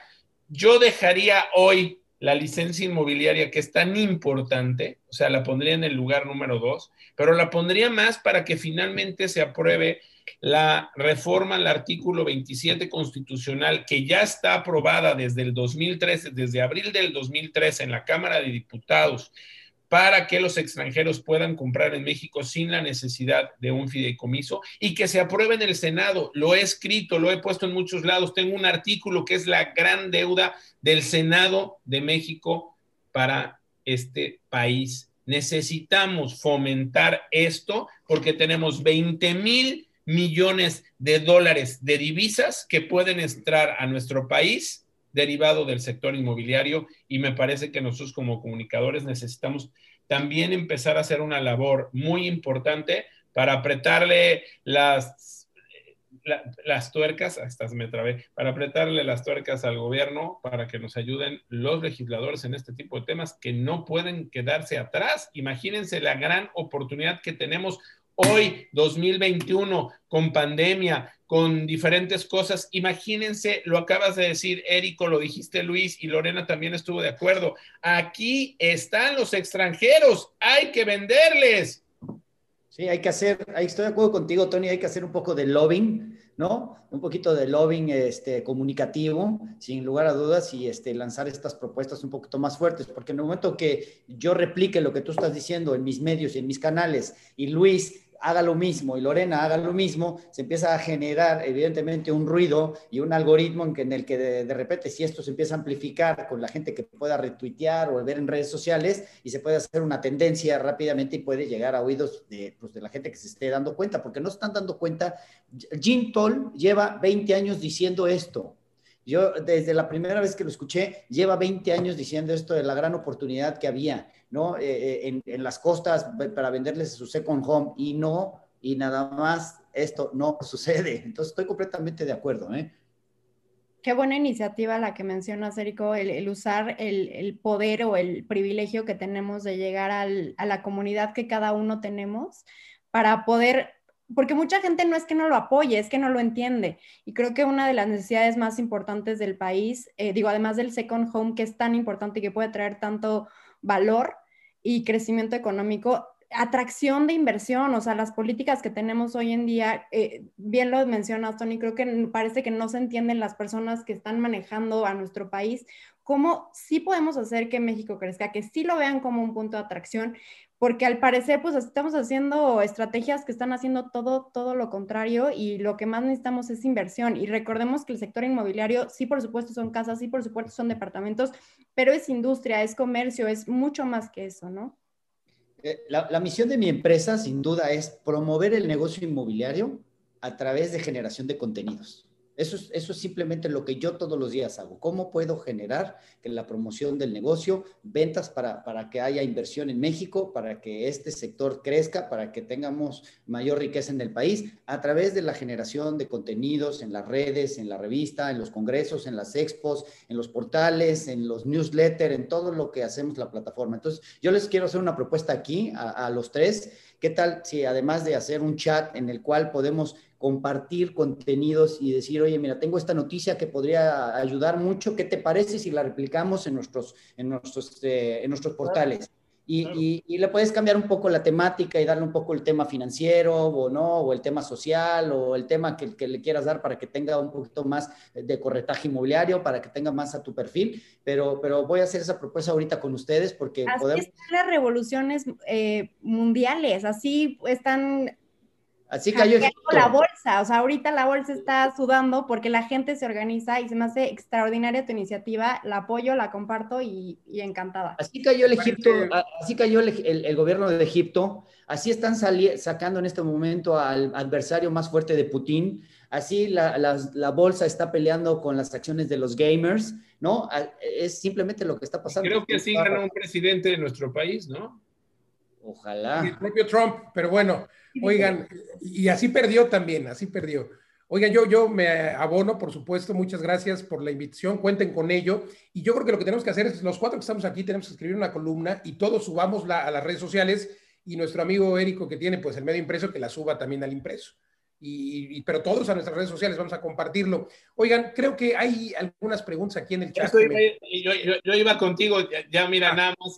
yo dejaría hoy la licencia inmobiliaria que es tan importante, o sea, la pondría en el lugar número dos, pero la pondría más para que finalmente se apruebe la reforma al artículo 27 constitucional que ya está aprobada desde el 2013, desde abril del 2013 en la Cámara de Diputados, para que los extranjeros puedan comprar en México sin la necesidad de un fideicomiso y que se apruebe en el Senado. Lo he escrito, lo he puesto en muchos lados. Tengo un artículo que es la gran deuda del Senado de México para este país. Necesitamos fomentar esto porque tenemos 20 mil millones de dólares de divisas que pueden entrar a nuestro país derivado del sector inmobiliario y me parece que nosotros como comunicadores necesitamos también empezar a hacer una labor muy importante para apretarle las, la, las tuercas, hasta me trabé, para apretarle las tuercas al gobierno para que nos ayuden los legisladores en este tipo de temas que no pueden quedarse atrás. Imagínense la gran oportunidad que tenemos hoy, 2021, con pandemia, con diferentes cosas. Imagínense, lo acabas de decir, Érico, lo dijiste Luis y Lorena también estuvo de acuerdo. Aquí están los extranjeros, hay que venderles. Sí, hay que hacer, ahí estoy de acuerdo contigo, Tony, hay que hacer un poco de lobbying, ¿no? Un poquito de lobbying este, comunicativo, sin lugar a dudas, y este, lanzar estas propuestas un poquito más fuertes, porque en el momento que yo replique lo que tú estás diciendo en mis medios y en mis canales, y Luis haga lo mismo y Lorena haga lo mismo, se empieza a generar evidentemente un ruido y un algoritmo en, que, en el que de, repente si esto se empieza a amplificar con la gente que pueda retuitear o ver en redes sociales y se puede hacer una tendencia rápidamente y puede llegar a oídos de, pues, de la gente que se esté dando cuenta, porque no están dando cuenta. Jim Toll lleva 20 años diciendo esto. Yo desde la primera vez que lo escuché, lleva 20 años diciendo esto de la gran oportunidad que había ¿no? Eh, en, en, las costas para venderles su second home y no, y nada más esto no sucede. Entonces estoy completamente de acuerdo. ¿eh? qué buena iniciativa la que mencionas, Érico, el, usar el, poder o el privilegio que tenemos de llegar a la comunidad que cada uno tenemos para poder, porque mucha gente no es que no lo apoye, es que no lo entiende. Y creo que una de las necesidades más importantes del país, eh, digo, además del second home, que es tan importante y que puede traer tanto valor y crecimiento económico, atracción de inversión, o sea, las políticas que tenemos hoy en día, eh, bien lo mencionas, Tony, creo que parece que no se entienden las personas que están manejando a nuestro país, cómo sí podemos hacer que México crezca, que sí lo vean como un punto de atracción, porque al parecer, pues estamos haciendo estrategias que están haciendo todo, todo lo contrario y lo que más necesitamos es inversión. Y recordemos que el sector inmobiliario, sí, por supuesto, son casas, sí, por supuesto, son departamentos, pero es industria, es comercio, es mucho más que eso, ¿no? Eh, la, misión de mi empresa, sin duda, es promover el negocio inmobiliario a través de generación de contenidos. Eso es, simplemente lo que yo todos los días hago. ¿Cómo puedo generar que la promoción del negocio, ventas para, para que haya inversión en México, para que este sector crezca, para que tengamos mayor riqueza en el país, a través de la generación de contenidos en las redes, en la revista, en los congresos, en las expos, en los portales, en los newsletters, en todo lo que hacemos la plataforma. Entonces, yo les quiero hacer una propuesta aquí a, a los tres. ¿Qué tal si además de hacer un chat en el cual podemos compartir contenidos y decir, oye, mira, tengo esta noticia que podría ayudar mucho, ¿qué te parece si la replicamos en nuestros, en nuestros, eh, en nuestros portales? Y, y, le puedes cambiar un poco la temática y darle un poco el tema financiero o no, o el tema social o el tema que, que, le quieras dar para que tenga un poquito más de corretaje inmobiliario, para que tenga más a tu perfil. Pero, pero voy a hacer esa propuesta ahorita con ustedes porque así podemos... Están las revoluciones eh, mundiales, así están Así cayó la bolsa, o sea, ahorita la bolsa está sudando porque la gente se organiza y se me hace extraordinaria tu iniciativa, la apoyo, la comparto y, encantada. Así cayó el Egipto, así cayó el, gobierno de Egipto, así están sacando en este momento al adversario más fuerte de Putin, así la, la, bolsa está peleando con las acciones de los gamers, ¿no? Es simplemente lo que está pasando. Creo que así ganó un presidente de nuestro país, ¿no? Ojalá. El propio Trump, pero bueno. Oigan, y así perdió también, así perdió. Oigan, yo, yo me abono, por supuesto, muchas gracias por la invitación, cuenten con ello. Y yo creo que lo que tenemos que hacer es, los cuatro que estamos aquí, tenemos que escribir una columna y todos subámosla a las redes sociales y nuestro amigo Érico que tiene pues el medio impreso, que la suba también al impreso. Y, pero todos a nuestras redes sociales vamos a compartirlo. Oigan, creo que hay algunas preguntas aquí en el chat. yo, iba contigo, ya, mira, ah, nada más.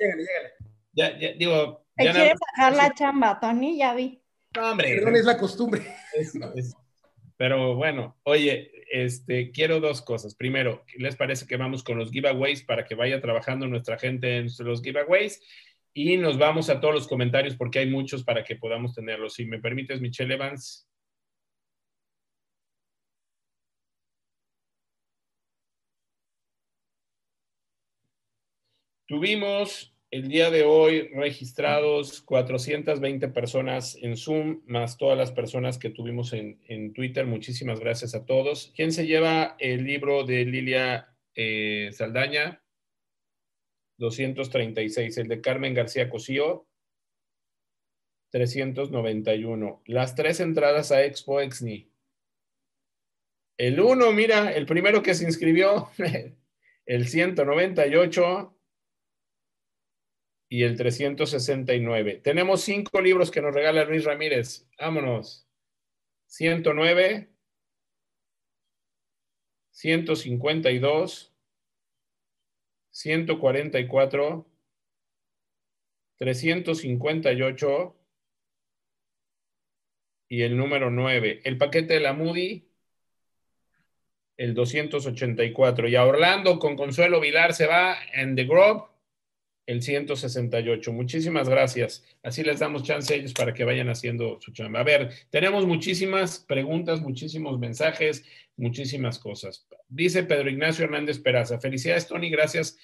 Ya, digo, ¿Te quieres sacar la chamba, Tony? Ya vi. No, hombre. Perdón, es la costumbre. pero bueno, oye, este, quiero dos cosas. Primero, ¿qué les parece que vamos con los giveaways para que vaya trabajando nuestra gente en los giveaways? Y nos vamos a todos los comentarios porque hay muchos para que podamos tenerlos. Si me permites, Michelle Evans. Tuvimos el día de hoy registrados 420 personas en Zoom, más todas las personas que tuvimos en, Twitter. Muchísimas gracias a todos. ¿Quién se lleva el libro de Lilia eh, Saldaña? 236. El de Carmen García Cosío, 391. Las tres entradas a Expo Exni. El uno, mira, el primero que se inscribió, el 198 y el 369. Tenemos cinco libros que nos regala Luis Ramírez. Vámonos. 109, 152, 144, 358 y el número 9. El paquete de la Moody, el 284. Y a Orlando con Consuelo Vilar se va en The Grove el 168. Muchísimas gracias. Así les damos chance a ellos para que vayan haciendo su chamba. A ver, tenemos muchísimas preguntas, muchísimos mensajes, muchísimas cosas. Dice Pedro Ignacio Hernández Peraza. Felicidades, Tony. Gracias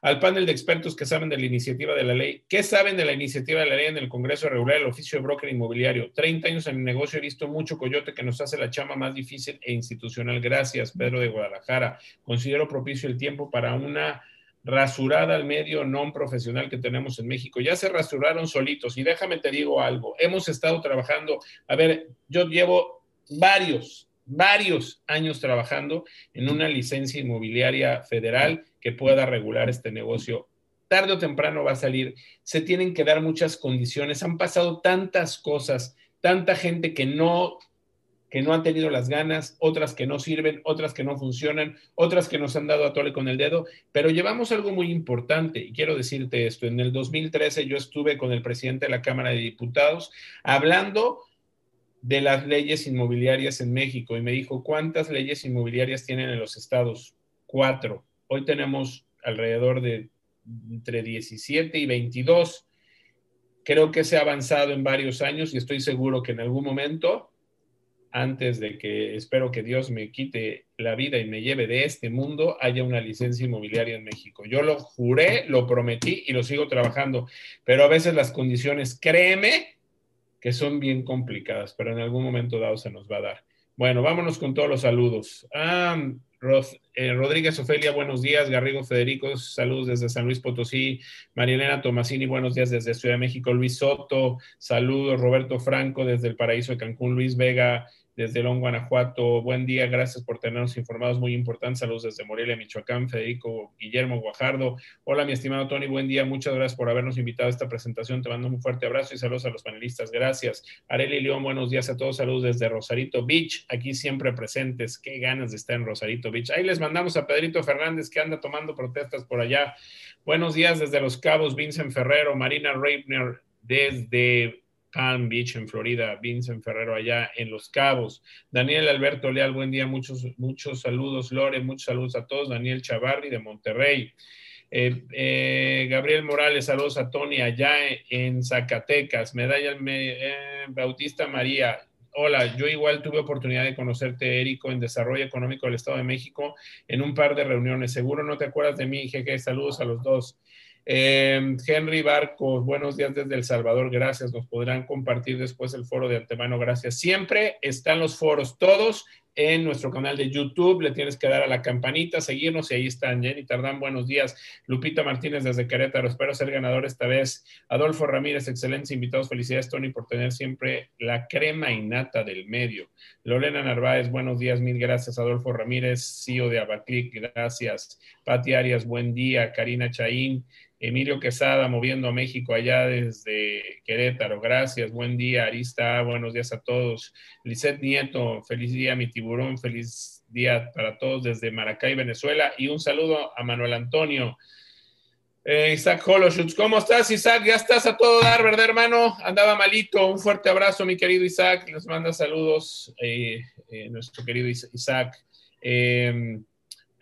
al panel de expertos que saben de la iniciativa de la ley. ¿Qué saben de la iniciativa de la ley en el Congreso Regular del Oficio de Broker Inmobiliario? 30 años en el negocio he visto mucho coyote que nos hace la chamba más difícil e institucional. Gracias, Pedro de Guadalajara. Considero propicio el tiempo para una rasurada al medio no profesional que tenemos en México. Ya se rasuraron solitos y déjame te digo algo, hemos estado trabajando, a ver, yo llevo varios, varios años trabajando en una licencia inmobiliaria federal que pueda regular este negocio. Tarde o temprano va a salir. Se tienen que dar muchas condiciones. Han pasado tantas cosas, tanta gente que no que no han tenido las ganas, otras que no sirven, otras que no funcionan, otras que nos han dado a tole con el dedo, pero llevamos algo muy importante y quiero decirte esto. En el 2013 yo estuve con el presidente de la Cámara de Diputados hablando de las leyes inmobiliarias en México y me dijo, ¿cuántas leyes inmobiliarias tienen en los estados? Cuatro. Hoy tenemos alrededor de entre 17 y 22. Creo que se ha avanzado en varios años y estoy seguro que en algún momento, antes de que espero que Dios me quite la vida y me lleve de este mundo, haya una licencia inmobiliaria en México. Yo lo juré, lo prometí y lo sigo trabajando, pero a veces las condiciones, créeme, que son bien complicadas, pero en algún momento dado se nos va a dar. Bueno, vámonos con todos los saludos. Ah, eh, Rodríguez Ofelia, buenos días. Garrigo Federico, saludos desde San Luis Potosí. Marielena Tomasini, buenos días desde Ciudad de México. Luis Soto, saludos. Roberto Franco desde el Paraíso de Cancún. Luis Vega, desde Long, Guanajuato. Buen día, gracias por tenernos informados, muy importantes. Saludos desde Morelia, Michoacán, Federico Guillermo Guajardo. Hola, mi estimado Tony, buen día, muchas gracias por habernos invitado a esta presentación. Te mando un fuerte abrazo y saludos a los panelistas. Gracias. Areli León, buenos días a todos. Saludos desde Rosarito Beach, aquí siempre presentes. Qué ganas de estar en Rosarito Beach. Ahí les mandamos a Pedrito Fernández que anda tomando protestas por allá. Buenos días desde Los Cabos, Vincent Ferrero, Marina Reibner desde Palm Beach en Florida, Vincent Ferrero allá en Los Cabos, Daniel Alberto Leal, buen día, muchos, muchos saludos, Lore, muchos saludos a todos, Daniel Chavarri de Monterrey, eh, eh, Gabriel Morales, saludos a Tony allá en Zacatecas, Medalla eh, Bautista María, hola, yo igual tuve oportunidad de conocerte, Érico, en Desarrollo Económico del Estado de México, en un par de reuniones, seguro no te acuerdas de mí, jeje, saludos a los dos. Em, Henry Barcos, buenos días desde El Salvador, gracias. Nos podrán compartir después el foro de antemano, gracias. Siempre están los foros, todos en nuestro canal de YouTube. Le tienes que dar a la campanita, seguirnos y ahí están. Jenny Tardán, buenos días. Lupita Martínez desde Querétaro, espero ser ganador esta vez. Adolfo Ramírez, excelentes invitados. Felicidades, Tony, por tener siempre la crema innata del medio. Lorena Narváez, buenos días, mil gracias. Adolfo Ramírez, CEO de Abaclic, gracias. Pati Arias, buen día. Karina Chaín. Emilio Quesada moviendo a México allá desde Querétaro. Gracias, buen día, Arista. Buenos días a todos. Lisette Nieto, feliz día, mi tiburón. Feliz día para todos desde Maracay, Venezuela. Y un saludo a Manuel Antonio. Eh, Isaac Holoshutz, ¿cómo estás, Isaac? Ya estás a todo dar, ¿verdad, hermano? Andaba malito. Un fuerte abrazo, mi querido Isaac. Les manda saludos eh, eh, nuestro querido Isaac.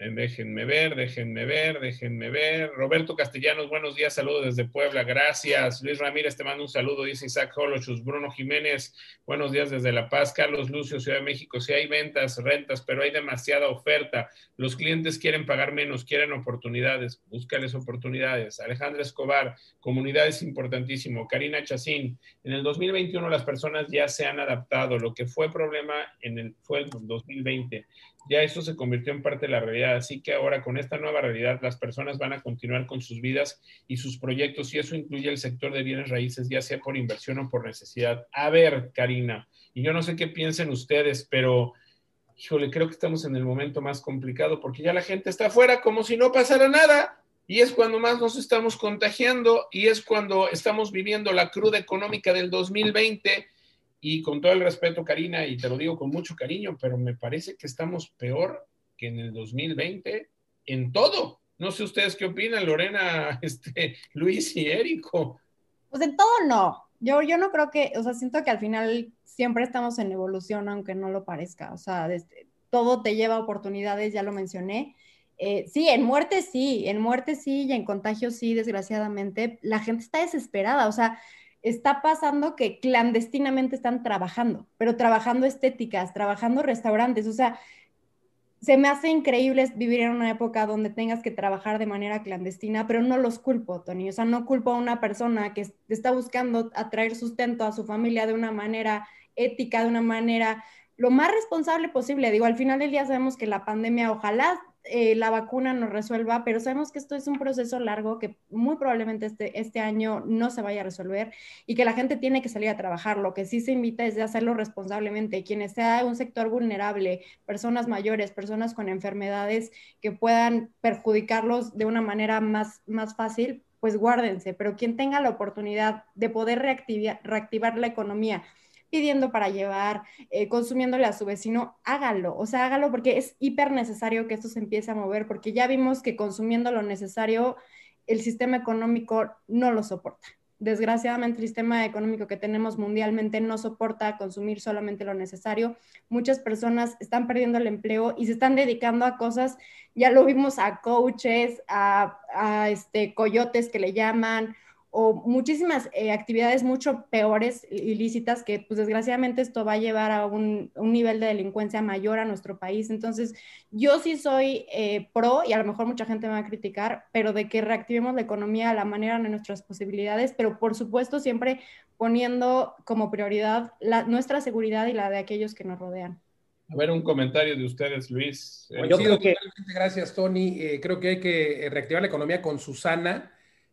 Déjenme ver, déjenme ver, déjenme ver. Roberto Castellanos, buenos días, saludos desde Puebla, gracias. Luis Ramírez te manda un saludo, dice Isaac Holochus. Bruno Jiménez, buenos días desde La Paz. Carlos Lucio, Ciudad de México, sí hay ventas, rentas, pero hay demasiada oferta. Los clientes quieren pagar menos, quieren oportunidades, búscales oportunidades. Alejandra Escobar, comunidad es importantísimo. Karina Chacín, en el 2021 las personas ya se han adaptado. Lo que fue problema en el, fue el 2020 ya eso se convirtió en parte de la realidad. Así que ahora con esta nueva realidad las personas van a continuar con sus vidas y sus proyectos y eso incluye el sector de bienes raíces, ya sea por inversión o por necesidad. A ver, Karina, y yo no sé qué piensen ustedes, pero híjole, creo que estamos en el momento más complicado porque ya la gente está afuera como si no pasara nada. Y es cuando más nos estamos contagiando y es cuando estamos viviendo la cruda económica del 2020 y con todo el respeto, Karina, y te lo digo con mucho cariño, pero me parece que estamos peor que en el 2020 en todo. No sé ustedes qué opinan, Lorena, este, Luis y Érico. Pues en todo no. Yo, yo no creo que, o sea, siento que al final siempre estamos en evolución, aunque no lo parezca. O sea, todo te lleva a oportunidades, ya lo mencioné. Eh, sí, en muerte sí, en muerte sí y en contagio sí, desgraciadamente. La gente está desesperada. O sea, está pasando que clandestinamente están trabajando, pero trabajando estéticas, trabajando restaurantes, o sea, se me hace increíble vivir en una época donde tengas que trabajar de manera clandestina, pero no los culpo, Tony, o sea, no culpo a una persona que está buscando atraer sustento a su familia de una manera ética, de una manera lo más responsable posible. Digo, al final del día sabemos que la pandemia ojalá eh, la vacuna nos resuelva, pero sabemos que esto es un proceso largo que muy probablemente este, este año no se vaya a resolver y que la gente tiene que salir a trabajar. Lo que sí se invita es de hacerlo responsablemente. Quienes sea un sector vulnerable, personas mayores, personas con enfermedades que puedan perjudicarlos de una manera más, más fácil, pues guárdense. Pero quien tenga la oportunidad de poder reactivar, reactivar la economía, pidiendo para llevar, eh, consumiéndole a su vecino, hágalo, o sea, hágalo porque es hiper necesario que esto se empiece a mover, porque ya vimos que consumiendo lo necesario, el sistema económico no lo soporta. Desgraciadamente, el sistema económico que tenemos mundialmente no soporta consumir solamente lo necesario. Muchas personas están perdiendo el empleo y se están dedicando a cosas, ya lo vimos a coaches, a, a este, coyotes que le llaman, o muchísimas eh, actividades mucho peores, ilícitas, que pues desgraciadamente esto va a llevar a un, nivel de delincuencia mayor a nuestro país. Entonces, yo sí soy eh, pro, y a lo mejor mucha gente me va a criticar, pero de que reactivemos la economía a la manera de nuestras posibilidades, pero por supuesto siempre poniendo como prioridad la, nuestra seguridad y la de aquellos que nos rodean. A ver, un comentario de ustedes, Luis. Yo creo que... Gracias, Tony. Eh, creo que hay que reactivar la economía con Susana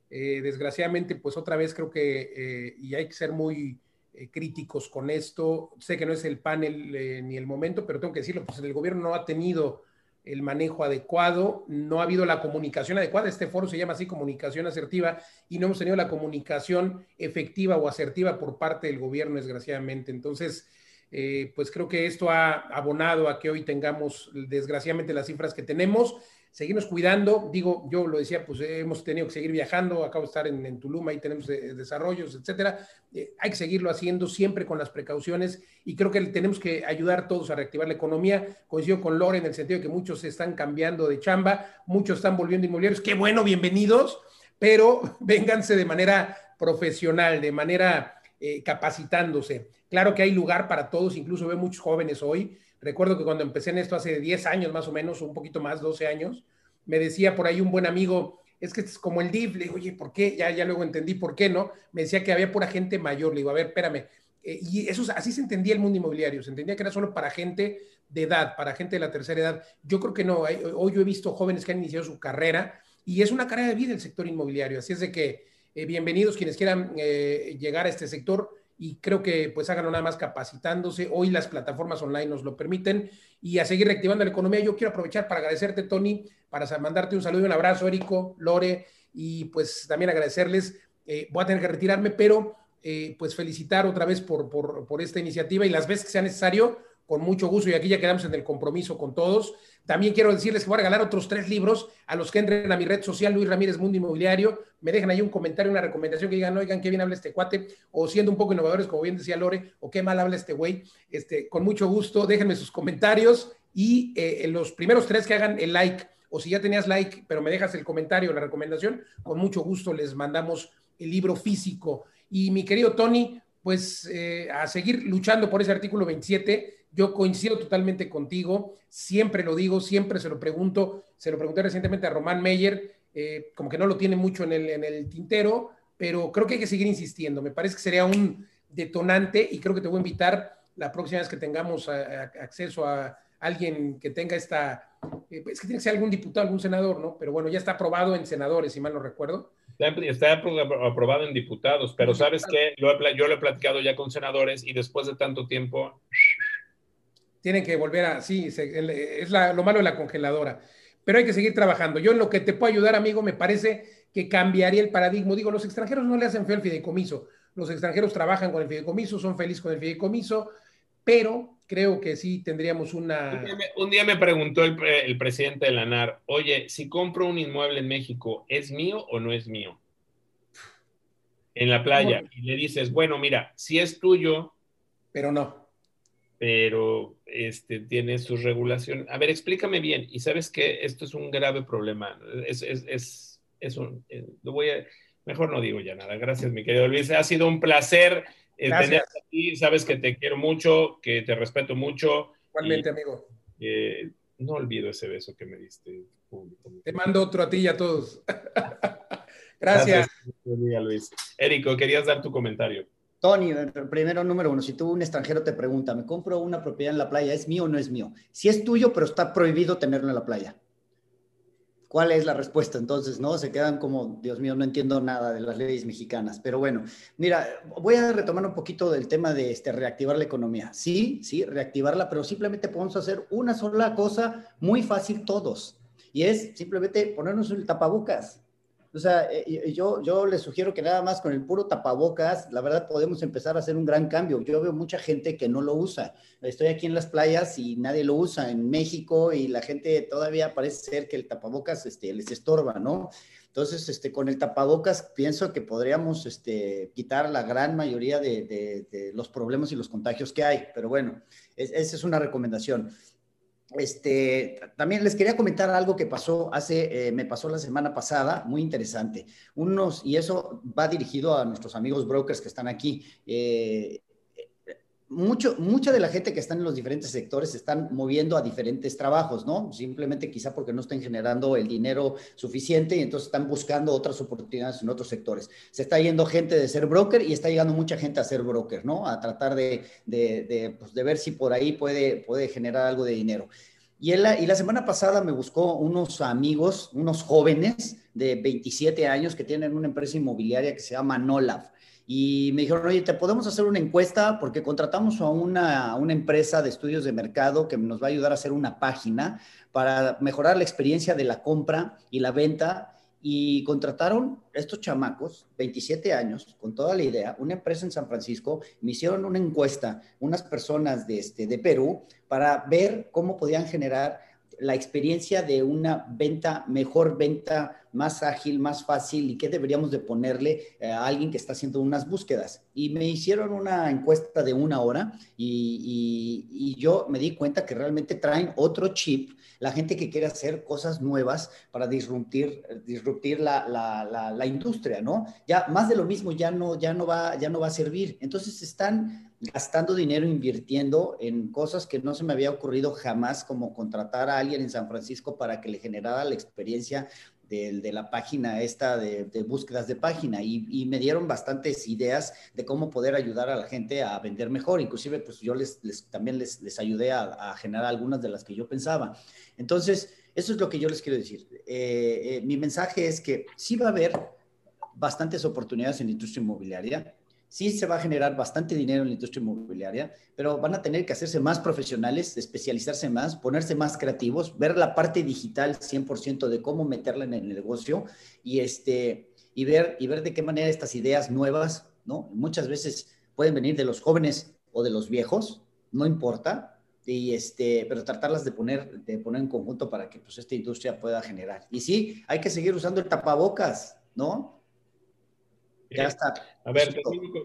eh, desgraciadamente, pues otra vez creo que, eh, y hay que ser muy eh, críticos con esto, sé que no es el panel ni el momento, pero tengo que decirlo, pues el gobierno no ha tenido el manejo adecuado, no ha habido la comunicación adecuada, este foro se llama así comunicación asertiva, y no hemos tenido la comunicación efectiva o asertiva por parte del gobierno, desgraciadamente. Entonces, pues creo que esto ha abonado a que hoy tengamos, desgraciadamente, las cifras que tenemos seguirnos cuidando. Digo, yo lo decía, pues hemos tenido que seguir viajando, acabo de estar en, en Tulum, ahí tenemos eh, desarrollos, etcétera. Eh, hay que seguirlo haciendo siempre con las precauciones y creo que tenemos que ayudar todos a reactivar la economía. Coincido con Lore en el sentido de que muchos se están cambiando de chamba, muchos están volviendo inmobiliarios. Qué bueno, bienvenidos, pero vénganse de manera profesional, de manera eh, capacitándose. Claro que hay lugar para todos, incluso veo muchos jóvenes hoy Recuerdo que cuando empecé en esto hace 10 años más o menos, un poquito más, 12 años, me decía por ahí un buen amigo, es que es como el DIF, le digo, oye, ¿por qué? Ya, ya luego entendí por qué, ¿no? Me decía que había pura gente mayor, le digo, a ver, espérame. Eh, y eso, así se entendía el mundo inmobiliario, se entendía que era solo para gente de edad, para gente de la tercera edad. Yo creo que no, hoy yo he visto jóvenes que han iniciado su carrera y es una carrera de vida el sector inmobiliario, así es de que eh, bienvenidos quienes quieran eh, llegar a este sector y creo que pues háganlo nada más capacitándose. Hoy las plataformas online nos lo permiten y a seguir reactivando la economía. Yo quiero aprovechar para agradecerte, Tony, para mandarte un saludo y un abrazo, Érico, Lore, y pues también agradecerles. Eh, voy a tener que retirarme, pero eh, pues felicitar otra vez por, por, por esta iniciativa y las veces que sea necesario, con mucho gusto, y aquí ya quedamos en el compromiso con todos. También quiero decirles que voy a regalar otros tres libros a los que entren a mi red social, Luis Ramírez Mundo Inmobiliario. Me dejen ahí un comentario, una recomendación que digan, oigan, qué bien habla este cuate, o siendo un poco innovadores, como bien decía Lore, o qué mal habla este güey. Este, con mucho gusto, déjenme sus comentarios y eh, los primeros tres que hagan el like, o si ya tenías like, pero me dejas el comentario, la recomendación, con mucho gusto les mandamos el libro físico. Y mi querido Tony, pues eh, a seguir luchando por ese artículo 27 yo coincido totalmente contigo, siempre lo digo, siempre se lo pregunto, se lo pregunté recientemente a Román Meyer, eh, como que no lo tiene mucho en el, en el tintero, pero creo que hay que seguir insistiendo. Me parece que sería un detonante y creo que te voy a invitar la próxima vez que tengamos acceso a alguien que tenga esta, eh, es que tiene que ser algún diputado, algún senador, ¿no? Pero bueno, ya está aprobado en senadores, si mal no recuerdo. Está aprobado en diputados, pero sabes que yo lo he platicado ya con senadores y después de tanto tiempo tienen que volver a, sí, es lo malo de la congeladora, pero hay que seguir trabajando. Yo en lo que te puedo ayudar, amigo, me parece que cambiaría el paradigma. Digo, los extranjeros no le hacen feo al fideicomiso, los extranjeros trabajan con el fideicomiso, son felices con el fideicomiso, pero creo que sí tendríamos una... Un día me, preguntó el, presidente de la NAR, oye, si compro un inmueble en México, ¿es mío o no es mío? En la playa. Y le dices, bueno, mira, si es tuyo... Pero no pero este, tiene sus regulaciones. A ver, explícame bien. Y sabes que esto es un grave problema. Es, es, es, un, eh, lo voy a, mejor no digo ya nada. Gracias, mi querido Luis. Ha sido un placer eh, tenerte aquí. Sabes que te quiero mucho, que te respeto mucho. Igualmente, amigo. no olvido ese beso que me diste público. Te mando otro a ti y a todos. Gracias. Gracias Luis. Érico, querías dar tu comentario. Tony, primero número uno, si tú un extranjero te pregunta, me compro una propiedad en la playa, ¿es mío o no es mío? Si es tuyo, pero está prohibido tenerlo en la playa. ¿Cuál es la respuesta? Entonces, ¿no? Se quedan como, Dios mío, no entiendo nada de las leyes mexicanas. Pero bueno, mira, voy a retomar un poquito del tema de este, reactivar la economía. Sí, sí, reactivarla, pero simplemente podemos hacer una sola cosa muy fácil todos. Y es simplemente ponernos el tapabocas. O sea, eh, yo, yo les sugiero que nada más con el puro tapabocas, la verdad podemos empezar a hacer un gran cambio. Yo veo mucha gente que no lo usa. Estoy aquí en las playas y nadie lo usa en México y la gente todavía parece ser que el tapabocas este, les estorba, ¿no? Entonces, este, con el tapabocas pienso que podríamos este, quitar la gran mayoría de, los problemas y los contagios que hay. Pero bueno, esa es una recomendación. Este, también les quería comentar algo que pasó hace, eh, me pasó la semana pasada, muy interesante. Unos, y eso va dirigido a nuestros amigos brokers que están aquí. Eh, mucho, mucha de la gente que está en los diferentes sectores se están moviendo a diferentes trabajos, ¿no? Simplemente quizá porque no estén generando el dinero suficiente y entonces están buscando otras oportunidades en otros sectores. Se está yendo gente de ser broker y está llegando mucha gente a ser broker, ¿no? A tratar de, de, pues, ver si por ahí puede, puede generar algo de dinero. Y, y la semana pasada me buscó unos amigos, unos jóvenes de 27 años que tienen una empresa inmobiliaria que se llama Nolav y me dijeron, oye, ¿te podemos hacer una encuesta? Porque contratamos a una, una, empresa de estudios de mercado que nos va a ayudar a hacer una página para mejorar la experiencia de la compra y la venta. Y contrataron estos chamacos, 27 años, con toda la idea, una empresa en San Francisco, me hicieron una encuesta, unas personas de, este, de Perú, para ver cómo podían generar la experiencia de una venta, mejor venta, más ágil, más fácil y qué deberíamos de ponerle eh, a alguien que está haciendo unas búsquedas. Y me hicieron una encuesta de una hora y, yo me di cuenta que realmente traen otro chip, la gente que quiere hacer cosas nuevas para disruptir, disruptir la, la, la, industria, ¿no? Ya más de lo mismo ya no, ya no, va, ya no va a servir. Entonces están gastando dinero invirtiendo en cosas que no se me había ocurrido jamás, como contratar a alguien en San Francisco para que le generara la experiencia de, la página esta de, búsquedas de página y, me dieron bastantes ideas de cómo poder ayudar a la gente a vender mejor. Inclusive, pues yo les, también les, les ayudé a, generar algunas de las que yo pensaba. Entonces, eso es lo que yo les quiero decir. Eh, eh, mi mensaje es que sí va a haber bastantes oportunidades en la industria inmobiliaria sí se va a generar bastante dinero en la industria inmobiliaria, pero van a tener que hacerse más profesionales, especializarse más, ponerse más creativos, ver la parte digital 100% de cómo meterla en el negocio y, este, y, ver, y ver de qué manera estas ideas nuevas, ¿no? Muchas veces pueden venir de los jóvenes o de los viejos, no importa, y este, pero tratarlas de poner, de poner en conjunto para que pues, esta industria pueda generar. Y sí, hay que seguir usando el tapabocas, ¿no? Ya está. A ver,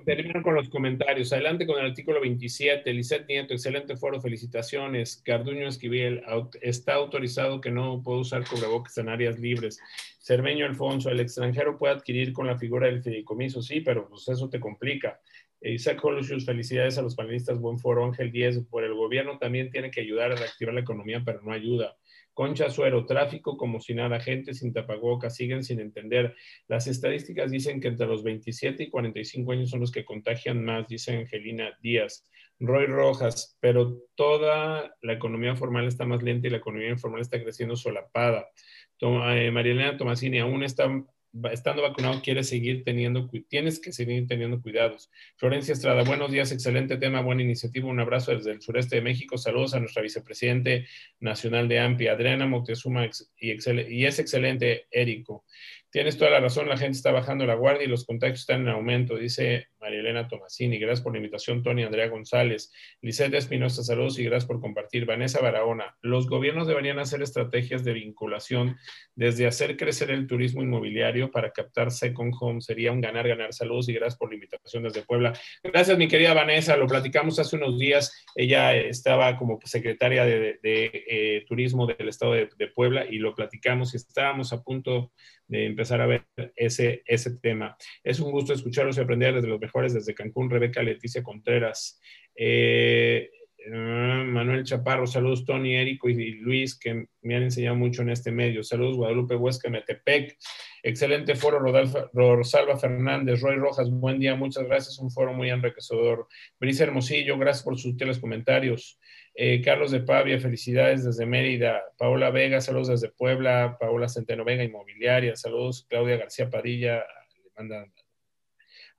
termino, con los comentarios. Adelante con el artículo 27. Lisset Nieto, excelente foro, felicitaciones. Carduño Esquivel, está autorizado que no puedo usar cubrebocas en áreas libres. Cermeño Alfonso, el extranjero puede adquirir con la figura del fideicomiso, sí, pero pues eso te complica. Isaac Holusius, felicidades a los panelistas, buen foro. Ángel 10, por el gobierno también tiene que ayudar a reactivar la economía, pero no ayuda. Concha Suero, tráfico como si nada, gente sin tapabocas, siguen sin entender. Las estadísticas dicen que entre los 27 y 45 años son los que contagian más, dice Angelina Díaz. Roy Rojas, pero toda la economía formal está más lenta y la economía informal está creciendo solapada. Eh, Marielena Tomasini, aún está estando vacunado quieres seguir teniendo, tienes que seguir teniendo cuidados. Florencia Estrada, buenos días, excelente tema, buena iniciativa, un abrazo desde el sureste de México, saludos a nuestra vicepresidente nacional de AMPI, Adriana Moctezuma, y, es excelente, Érico. Tienes toda la razón, la gente está bajando la guardia y los contagios están en aumento, dice María Elena Tomasini. Gracias por la invitación, Tony Andrea González. Lisette Espinosa, saludos y gracias por compartir. Vanessa Barahona, los gobiernos deberían hacer estrategias de vinculación desde hacer crecer el turismo inmobiliario para captar second home. Sería un ganar-ganar. Saludos y gracias por la invitación desde Puebla. Gracias, mi querida Vanessa. Lo platicamos hace unos días. Ella estaba como secretaria de, eh, Turismo del Estado de, de Puebla y lo platicamos y estábamos a punto de empezar a ver ese, ese tema. Es un gusto escucharlos y aprender desde los mejores desde Cancún, Rebeca Leticia Contreras. Eh, Ah, Manuel Chaparro, saludos Tony, Érico y Luis, que me han enseñado mucho en este medio. Saludos Guadalupe Huesca, Metepec. Excelente foro, Rosalba Fernández, Roy Rojas, buen día, muchas gracias, un foro muy enriquecedor. Brisa Hermosillo, gracias por sus útiles comentarios. Eh, Carlos de Pavia, felicidades desde Mérida. Paola Vega, saludos desde Puebla. Paola Centeno Vega, Inmobiliaria, saludos. Claudia García Padilla, le mandan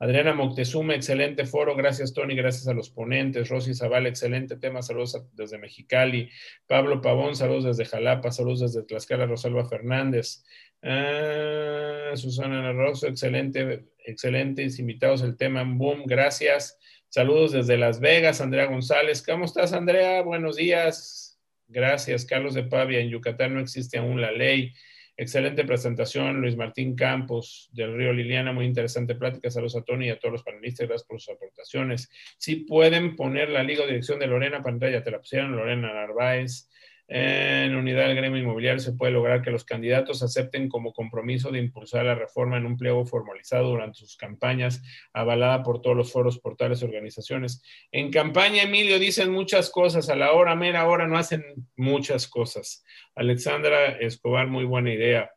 Adriana Moctezuma, excelente foro. Gracias, Tony. Gracias a los ponentes. Rosy Zavala, excelente tema. Saludos desde Mexicali. Pablo Pavón, saludos desde Jalapa. Saludos desde Tlaxcala, Rosalba Fernández. Ah, Susana Rosso, excelente, excelentes invitados. El tema Boom, gracias. Saludos desde Las Vegas, Andrea González. ¿Cómo estás, Andrea? Buenos días. Gracias. Carlos de Pavia, en Yucatán no existe aún la ley. Excelente presentación, Luis Martín Campos del Río Liliana, muy interesante plática. Saludos a Tony y a todos los panelistas, gracias por sus aportaciones. Si pueden poner la liga o dirección de Lorena pantalla, te la pusieron Lorena Narváez. En unidad del gremio inmobiliario se puede lograr que los candidatos acepten como compromiso de impulsar la reforma en un pliego formalizado durante sus campañas, avalada por todos los foros, portales organizaciones. En campaña, Emilio, dicen muchas cosas, a la hora, mera hora, no hacen muchas cosas. Alexandra Escobar, muy buena idea.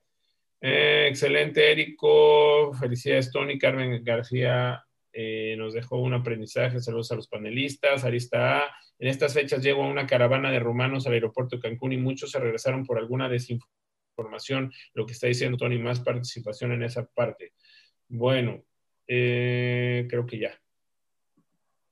Eh, excelente, Érico. Felicidades, Tony. Carmen García eh, nos dejó un aprendizaje. Saludos a los panelistas. Arista A. En estas fechas llegó una caravana de rumanos al aeropuerto de Cancún y muchos se regresaron por alguna desinformación. Lo que está diciendo Tony, más participación en esa parte. Bueno, eh, creo que ya.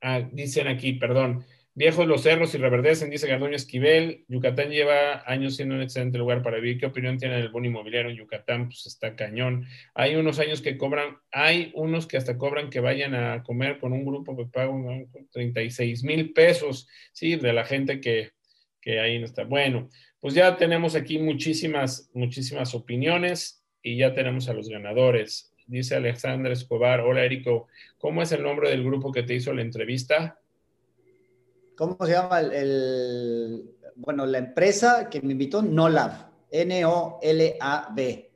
Ah, dicen aquí, perdón. Viejos los cerros y reverdecen, dice Garduño Esquivel. Yucatán lleva años siendo un excelente lugar para vivir. ¿Qué opinión tiene del bono inmobiliario en Yucatán? Pues está cañón. Hay unos años que cobran, hay unos que hasta cobran que vayan a comer con un grupo que paga 36 mil pesos, sí, de la gente que, que ahí no está. Bueno, pues ya tenemos aquí muchísimas, muchísimas opiniones y ya tenemos a los ganadores. Dice Alexandra Escobar, hola Érico, ¿cómo es el nombre del grupo que te hizo la entrevista? ¿Cómo se llama el, bueno, la empresa que me invitó? NOLAB, N-O-L-A-B.